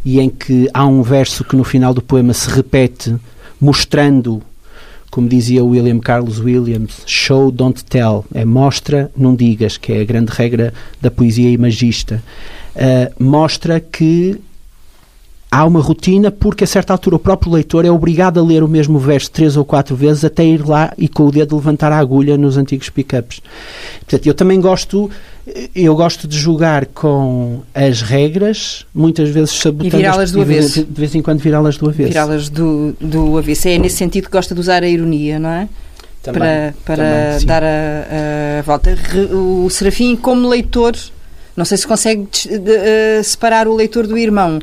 e em que há um verso que no final do poema se repete, mostrando, como dizia William Carlos Williams, show, don't tell, é mostra, não digas, que é a grande regra da poesia imagista. Uh, mostra que há uma rotina porque a certa altura o próprio leitor é obrigado a ler o mesmo verso três ou quatro vezes até ir lá e com o dedo levantar a agulha nos antigos pick-ups. Portanto, eu também gosto eu gosto de jogar com as regras, muitas vezes sabotando... E virá-las do avesso. De vez em quando virá-las do avesso. Virá-las do, do avesso. É nesse sentido que gosta de usar a ironia, não é? Também, para para também, dar a, a, volta. O Serafim, como leitor, não sei se consegue eh, separar o leitor do irmão.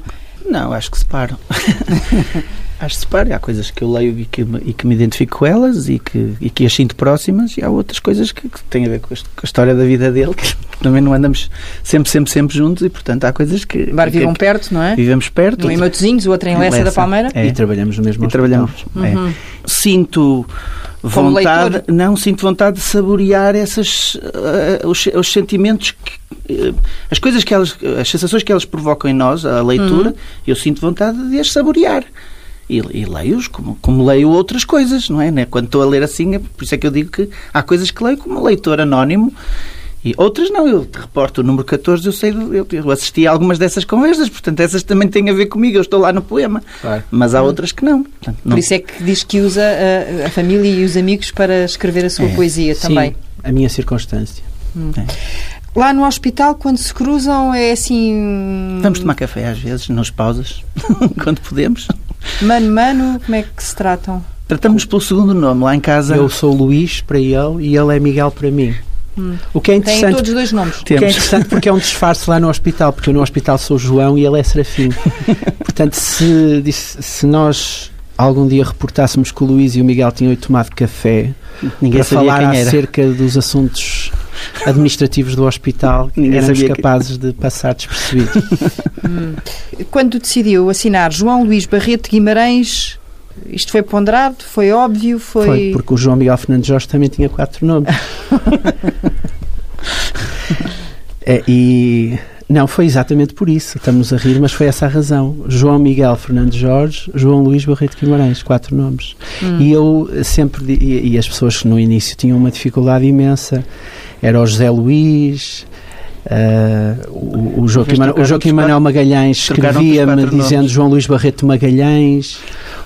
Não, acho que separo. acho que separo. Há coisas que eu leio e que, e que me identifico com elas e que, e que as sinto próximas, e há outras coisas que, que têm a ver com a, com a, história da vida dele, que também não andamos sempre, sempre, sempre juntos, e portanto há coisas que. Agora vivam que, perto, não é? Vivemos perto. Um em Matosinhos, o outro em Lessa, da Palmeira. É. E trabalhamos no mesmo e trabalhamos. É. Uhum. Sinto vontade, não sinto vontade de saborear essas uh, os, os, sentimentos que, uh, as coisas que elas as sensações que elas provocam em nós a leitura, uhum. eu sinto vontade de as saborear. E, e leio-os como, como leio outras coisas, não é? Né? Quando estou a ler assim, é por isso é que eu digo que há coisas que leio como leitor anónimo e outras não, eu te reporto o número 14, eu sei, eu, eu assisti a algumas dessas conversas, portanto essas também têm a ver comigo, eu estou lá no poema. Claro. Mas há outras que não. Portanto, não. Por isso é que diz que usa a, a, família e os amigos para escrever a sua é, poesia também. Sim, a minha circunstância. Hum. É. Lá no hospital, quando se cruzam, é assim. Vamos tomar café às vezes, nas pausas, quando podemos. Mano, mano, como é que se tratam? Tratamos pelo segundo nome, lá em casa. Eu sou Luís para ele e ele é Miguel para mim. Hum. O que é interessante. Tem todos os dois nomes. O que é interessante porque é um disfarce lá no hospital, porque eu no hospital sou João e ele é Serafim. Portanto, se, se nós algum dia reportássemos que o Luís e o Miguel tinham tomado café Ninguém para falar acerca dos assuntos administrativos do hospital, Ninguém éramos capazes que... de passar despercebidos. Hum. Quando decidiu assinar João Luís Barreto Guimarães isto foi ponderado? Foi óbvio? Foi... foi porque o João Miguel Fernandes Jorge também tinha quatro nomes. é, e não, foi exatamente por isso. Estamos a rir, mas foi essa a razão. João Miguel Fernandes Jorge, João Luís Barreto Guimarães, quatro nomes. Hum. E eu sempre, e, e, as pessoas que no início tinham uma dificuldade imensa, era o José Luís, Uh, o, o, Joaquim, o Joaquim Manuel Magalhães escrevia-me dizendo nomes. João Luís Barreto Magalhães.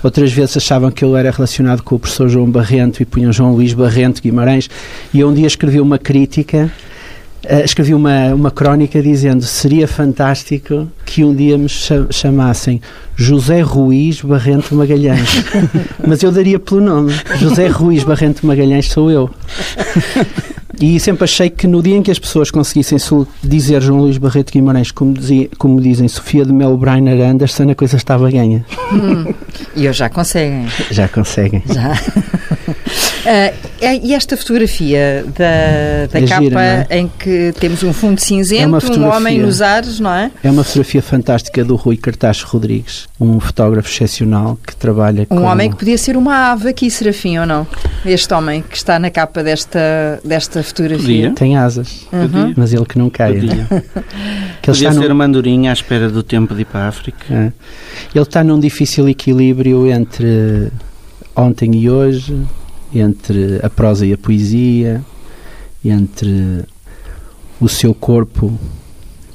Outras vezes achavam que eu era relacionado com o professor João Barrento e punham João Luís Barrento Guimarães. E eu um dia escrevi uma crítica Uh, escrevi uma, uma crónica dizendo seria fantástico que um dia me chamassem José Ruiz Barrento Magalhães. Mas eu daria pelo nome. José Ruiz Barrento Magalhães sou eu. E sempre achei que no dia em que as pessoas conseguissem dizer João Luís Barreto Guimarães, como, dizia, como dizem Sofia de Mel Brainer Anderson, a coisa estava ganha. Hum, e eles já conseguem. Já conseguem. Já. Uh, e esta fotografia da, da é capa gira, é? em que temos um fundo cinzento, é um homem nos ares, não é? É uma fotografia fantástica do Rui Cartacho Rodrigues, um fotógrafo excepcional que trabalha um com... Um homem que podia ser uma ave aqui, Serafim, ou não? Este homem que está na capa desta, desta fotografia. Podia. Tem asas, uhum. mas ele que não cai. Podia, que ele Podia ser num... uma andorinha à espera do tempo de ir para a África. É. Ele está num difícil equilíbrio entre ontem e hoje, entre a prosa e a poesia, entre o seu corpo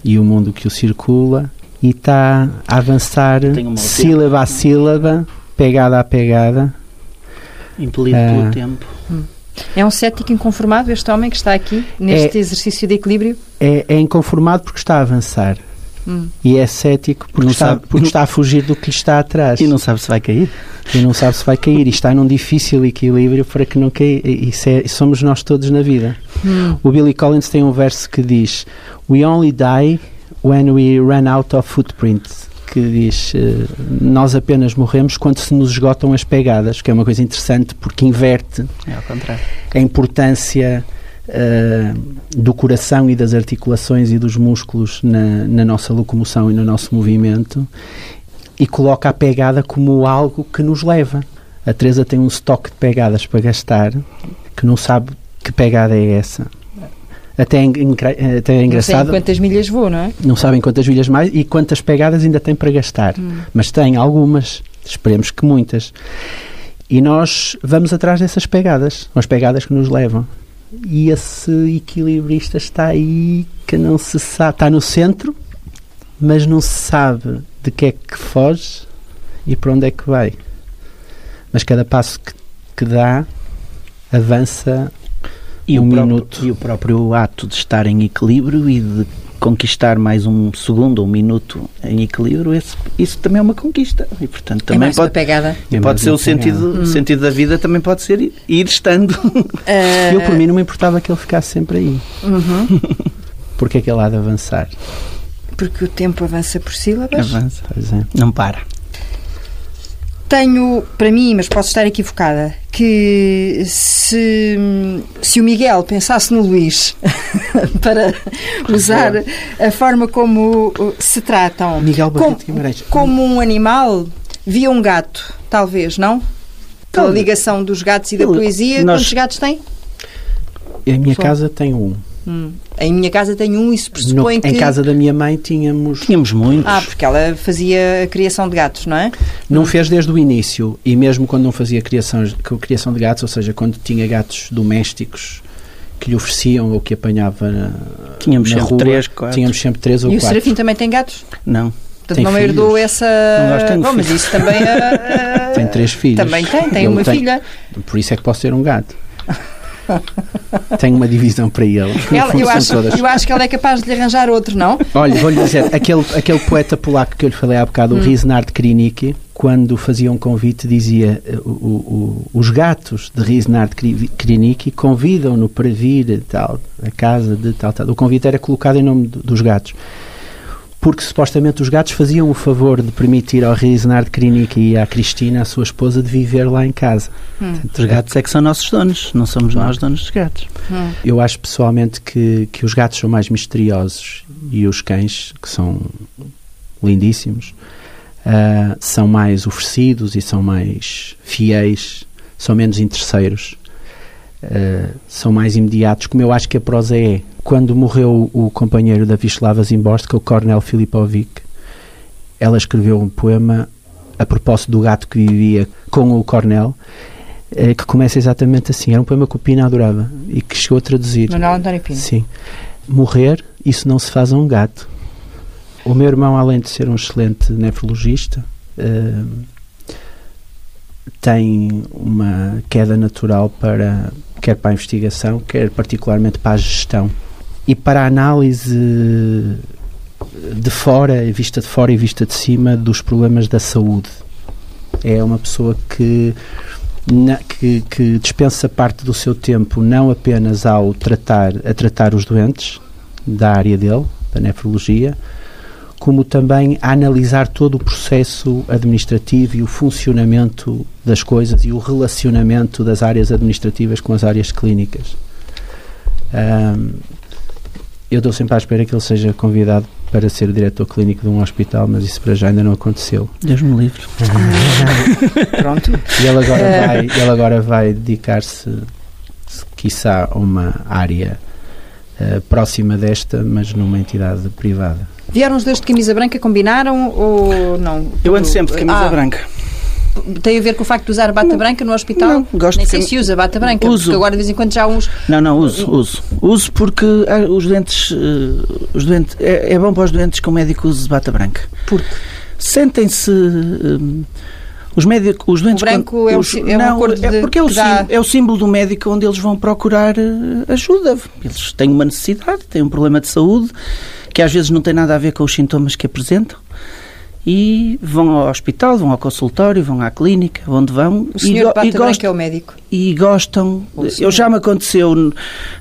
e o mundo que o circula, e está a avançar sílaba a sílaba, pegada a pegada. Impelido Ah. pelo tempo. É um cético inconformado este homem que está aqui, neste É. exercício de equilíbrio? É, é inconformado porque está a avançar. Hum. E é cético porque, Não está, sabe- porque está a fugir do que lhe está atrás. E não sabe se vai cair. e não sabe se vai cair e está num difícil equilíbrio para que não caia. E Isso é, somos nós todos na vida. Hum. O Billy Collins tem um verso que diz: We only die when we run out of footprint. Que diz: eh, Nós apenas morremos quando se nos esgotam as pegadas, que é uma coisa interessante porque inverte É ao contrário. a importância eh, do coração e das articulações e dos músculos na, na nossa locomoção e no nosso movimento e coloca a pegada como algo que nos leva. A Teresa tem um estoque de pegadas para gastar que não sabe que pegada é essa. Até é, até é Não sei em engraçado, quantas milhas vou, não é? não sabem quantas milhas mais e quantas pegadas ainda tem para gastar. Mas tem algumas, esperemos que muitas. E nós vamos atrás dessas pegadas, são as pegadas que nos levam. E esse equilibrista está aí que não se sabe, está no centro, mas não se sabe de que é que foge e para onde é que vai. Mas cada passo que, que dá avança E, Um o próprio, minuto. e o próprio ato de estar em equilíbrio e de conquistar mais um segundo um minuto em equilíbrio, esse- isso também é uma conquista. E, portanto, é também uma pode, pegada. e É pode mais ser o sentido, Hum. o sentido da vida, também pode ser ir, ir estando. Ah, Eu, por mim, não me importava que ele ficasse sempre aí. uhum. Porque é que ele há de avançar? Porque o tempo avança por sílabas. Avança. Pois é. Não para. Tenho, para mim, mas posso estar equivocada, que se, se o Miguel pensasse no Luís para usar a forma como uh, se tratam Miguel como, Barreto Guimarães. como um animal, via um gato, talvez, não? Pela ligação dos gatos e da poesia, nós- quantos gatos tem? Em minha Só. casa tem um. Hum. Em minha casa tem um, isso No- pressupõe que... Em casa da minha mãe tínhamos. Tínhamos muitos. Ah, porque ela fazia a criação de gatos, não é? Não fez desde o início. E mesmo quando não fazia criação, criação de gatos, ou seja, quando tinha gatos domésticos que lhe ofereciam ou que apanhava na, Tínhamos na sempre rua, três, quatro. tínhamos sempre três ou E o quatro. Serafim também tem gatos? Não. Portanto, Tem não herdou filhos? essa. Não, nós temos Bom, mas isso também. ah, Tem três filhos. Também tem, tem Ele uma filha. Por isso é que posso ter um gato. Tenho uma divisão para ele. Ela- eu, acho, todas. eu acho que ela é capaz de lhe arranjar outro, não? Olha, vou-lhe dizer, aquele, aquele poeta polaco que eu lhe falei há bocado, Hum. o Risnard Krinicki, quando fazia um convite, dizia eh, o- o- os gatos de Risnard Kri- Krinicki convidam-no para vir tal, a casa de tal, tal. O convite era colocado em nome do- dos gatos. Porque supostamente os gatos faziam o favor de permitir ao Risnard Krinicki e à Cristina, a sua esposa, de viver lá em casa. Os gatos é que são nossos donos, não somos Claro. nós donos dos gatos. Hum. Eu acho pessoalmente que, que os gatos são mais misteriosos e os cães, que são lindíssimos, ah, são mais oferecidos e são mais fiéis, são menos interesseiros, ah, são mais imediatos, como eu acho que a prosa é. Quando morreu o companheiro da Wisława Zimborska, o Cornel Filipovic, ela escreveu um poema a propósito do gato que vivia com o Cornel, eh, que começa exatamente assim. Era um poema que o Pina adorava e que chegou a traduzir. Manuel António Pino. Sim. Morrer, isso não se faz a um gato. O meu irmão, além de ser um excelente nefrologista, eh, tem uma queda natural para quer para a investigação, quer particularmente para a gestão e para a análise de fora, vista de fora e vista de cima dos problemas da saúde. É uma pessoa que que, que dispensa parte do seu tempo não apenas ao tratar, a tratar os doentes da área dele, da nefrologia, como também a analisar todo o processo administrativo e o funcionamento das coisas e o relacionamento das áreas administrativas com as áreas clínicas. Ahm, eu estou sempre à espera que ele seja convidado para ser diretor clínico de um hospital, mas isso para já ainda não aconteceu. Deus me livre. Pronto. E ele agora Eh. vai, ele agora vai dedicar-se, se- quiçá, a uma área eh, próxima desta, mas numa entidade privada. Vieram os dois de camisa branca, combinaram ou não? Eu ando sempre de camisa Ah, branca. tem a ver com o facto de usar bata não, branca no hospital? Não, gosto Nem sei se usa bata branca, uso. porque agora de vez em quando já uns... Não, não, uso, uso. Uso porque ah, os doentes... Eh, os doentes é, é bom para os doentes que o médico use bata branca. Porque? Sentem-se... Um, os, médicos, os doentes... O branco é, os, é não, é porque é o, dá... é o símbolo do médico onde eles vão procurar eh, ajuda. Eles têm uma necessidade, têm um problema de saúde que às vezes não tem nada a ver com os sintomas que apresentam e vão ao hospital, vão ao consultório, vão à clínica, onde vão. O senhor e, bata e gostam, é o médico. E gostam. Eu já me aconteceu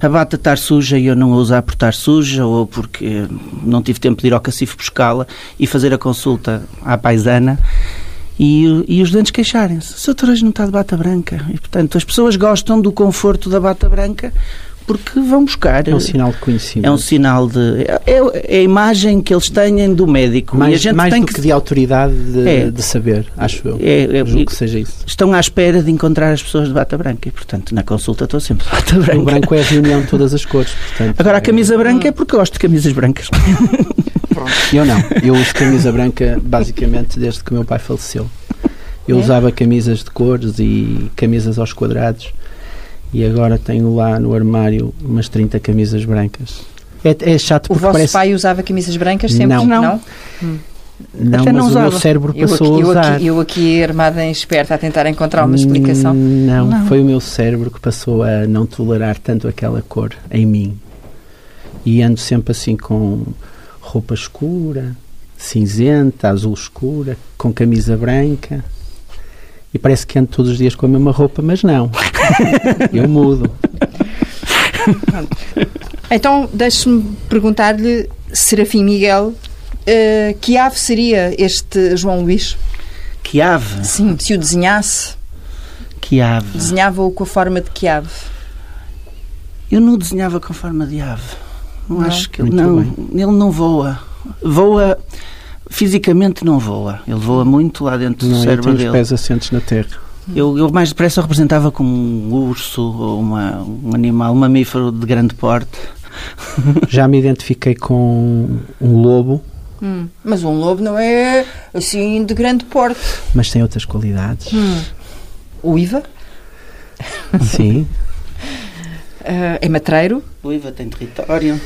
a bata estar suja e eu não a usar por estar suja ou porque não tive tempo de ir ao cacifo buscá-la e fazer a consulta à paisana e, e os doentes queixarem-se. O doutor hoje não está de bata branca. E, portanto, as pessoas gostam do conforto da bata branca porque vão buscar. É um sinal de conhecimento. É um sinal de. É, é a imagem que eles têm do médico. Mais, e a gente mais tem do que, que de autoridade de, é, de saber, acho eu. É, é, Julgo que seja isso. Estão à espera de encontrar as pessoas de bata branca e, portanto, na consulta estou sempre de bata branca. O branco é a reunião de todas as cores. Portanto, Agora, a camisa branca é porque gosto de camisas brancas. Pronto. Eu não. Eu uso camisa branca basicamente desde que o meu pai faleceu. Eu é? usava camisas de cores e camisas aos quadrados e agora tenho lá no armário umas 30 camisas brancas. É, é chato porque O vosso parece... pai usava camisas brancas sempre? Não. Não, não. Hum. Não, Até mas não o meu cérebro passou eu aqui, a usar. Eu aqui, armada em esperta, a tentar encontrar uma explicação. Não, não, foi o meu cérebro que passou a não tolerar tanto aquela cor em mim. E ando sempre assim com roupa escura, cinzenta, azul escura, com camisa branca e parece que ando todos os dias com a mesma roupa, mas não. Eu mudo. Então, deixe-me perguntar-lhe, Serafim Miguel, uh, que ave seria este João Luís? Que ave? Sim, se o desenhasse. Que ave? Desenhava-o com a forma de que ave? Eu não desenhava com a forma de ave. Não, não. acho que ele não, ele não voa. Voa fisicamente não voa. Ele voa muito lá dentro não, do cérebro tem dele. os pés assentes na terra. Eu, eu mais depressa representava como um urso ou uma, um animal, um mamífero de grande porte. Já me identifiquei com um lobo. Hum, mas um lobo não é assim de grande porte. Mas tem outras qualidades. Hum. O IVA? Sim. uh, é matreiro? O IVA tem território.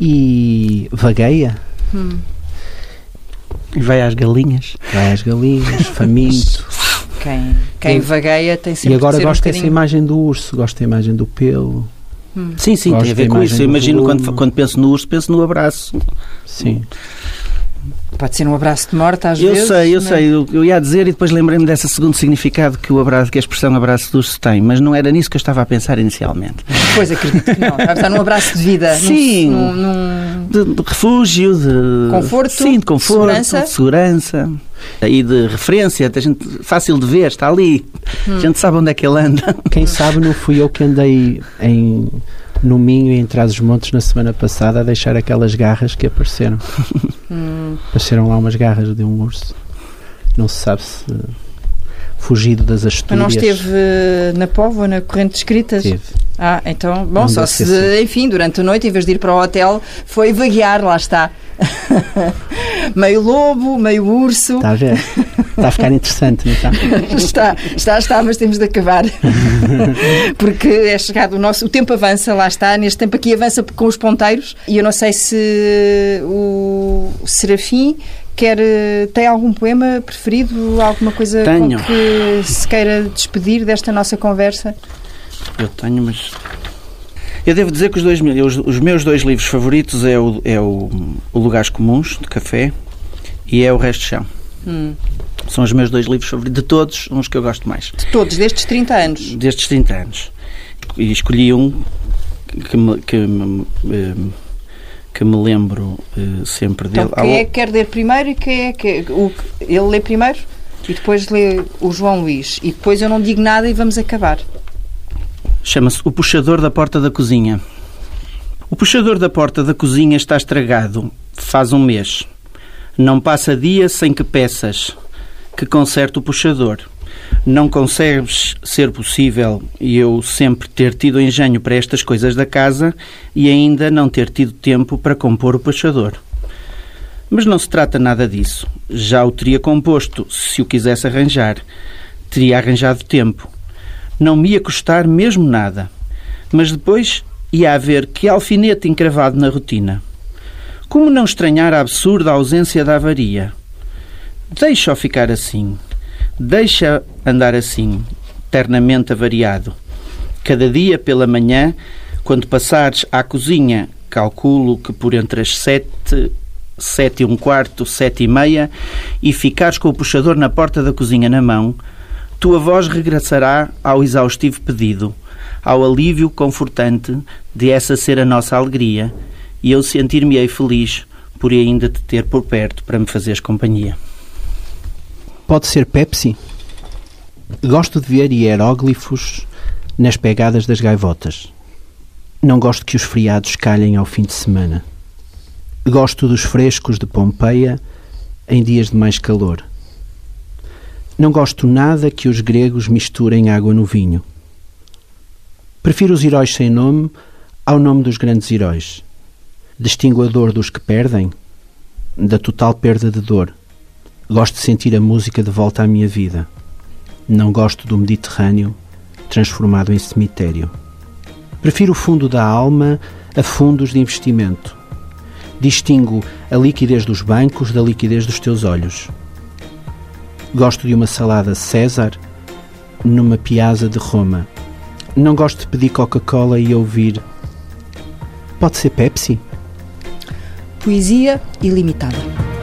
E vagueia? Hum. E vai às galinhas. Vai às galinhas, faminto. Quem, quem vagueia tem sempre E agora gosto um dessa imagem do urso, gosto da imagem do pelo. Hum. Sim, sim, gosto tem a ver com isso. Eu imagino quando, quando penso no urso, penso no abraço. Sim. Pode ser um abraço de morte às eu vezes. Sei, eu sei, eu sei. Eu ia dizer e depois lembrei-me desse segundo significado que, o abraço, que a expressão abraço de urso tem, mas não era nisso que eu estava a pensar inicialmente. Pois, acredito que não. Estava a pensar num abraço de vida. Sim. Num, num... De, de, refúgio, de... Conforto. Sim, de conforto. Segurança. De segurança. E de referência, a gente, fácil de ver, está ali. Hum. A gente sabe onde é que ele anda. Quem sabe não fui eu que andei em no Minho e em Trás-os-Montes na semana passada a deixar aquelas garras que apareceram. Hum. Lá umas garras de um urso. Não se sabe se fugido das Astúrias. Mas não esteve na Póvoa, na corrente de escritas? Esteve. Ah, então, bom, não só se, assim. enfim, durante a noite, em vez de ir para o hotel, foi vaguear, lá está. meio lobo, meio urso. Está a ver? Está a ficar interessante, não está? está, está, está, mas temos de acabar. Porque é chegado o nosso. O tempo avança, lá está. Neste tempo aqui avança com os ponteiros. E eu não sei se o Serafim quer. Tem algum poema preferido? Alguma coisa Tenho. com que se queira despedir desta nossa conversa? Eu tenho, mas eu devo dizer que os, dois, os, os meus dois livros favoritos é o, é o, o Lugares Comuns, de Café, e é o Resto de Chão. Hum. São os meus dois livros favoritos, de todos, uns que eu gosto mais. De todos, destes 30 anos? Destes 30 anos. E escolhi um que me, que me, eh, que me lembro uh, sempre dele. Então, quem é que quer ler primeiro e quem é que... O, ele lê primeiro e depois lê o João Luís. E depois eu não digo nada e vamos acabar. Chama-se O Puxador da Porta da Cozinha. O puxador da porta da cozinha está estragado faz um mês. Não passa dia sem que peças que conserte o puxador. Não concebes ser possível eu sempre ter tido engenho para estas coisas da casa e ainda não ter tido tempo para compor o puxador. Mas não se trata nada disso. Já o teria composto se o quisesse arranjar. Teria arranjado tempo. Não me ia custar mesmo nada. Mas depois ia haver que alfinete encravado na rotina. Como não estranhar a absurda ausência da avaria? Deixa-o ficar assim. Deixa andar assim, eternamente avariado. Cada dia pela manhã, quando passares à cozinha, calculo que por entre as sete sete e um quarto, sete e meia, e ficares com o puxador na porta da cozinha na mão, tua voz regressará ao exaustivo pedido, ao alívio confortante de essa ser a nossa alegria, e eu sentir-me-ei feliz por ainda te ter por perto para me fazeres companhia. Pode ser Pepsi? Gosto de ver hieróglifos nas pegadas das gaivotas. Não gosto que os feriados calhem ao fim de semana. Gosto dos frescos de Pompeia em dias de mais calor. Não gosto nada que os gregos misturem água no vinho. Prefiro os heróis sem nome ao nome dos grandes heróis. Distingo a dor dos que perdem da total perda de dor. Gosto de sentir a música de volta à minha vida. Não gosto do Mediterrâneo transformado em cemitério. Prefiro o fundo da alma a fundos de investimento. Distingo a liquidez dos bancos da liquidez dos teus olhos. Gosto de uma salada César numa piazza de Roma. Não gosto de pedir Coca-Cola e ouvir. Pode ser Pepsi? Poesia ilimitada.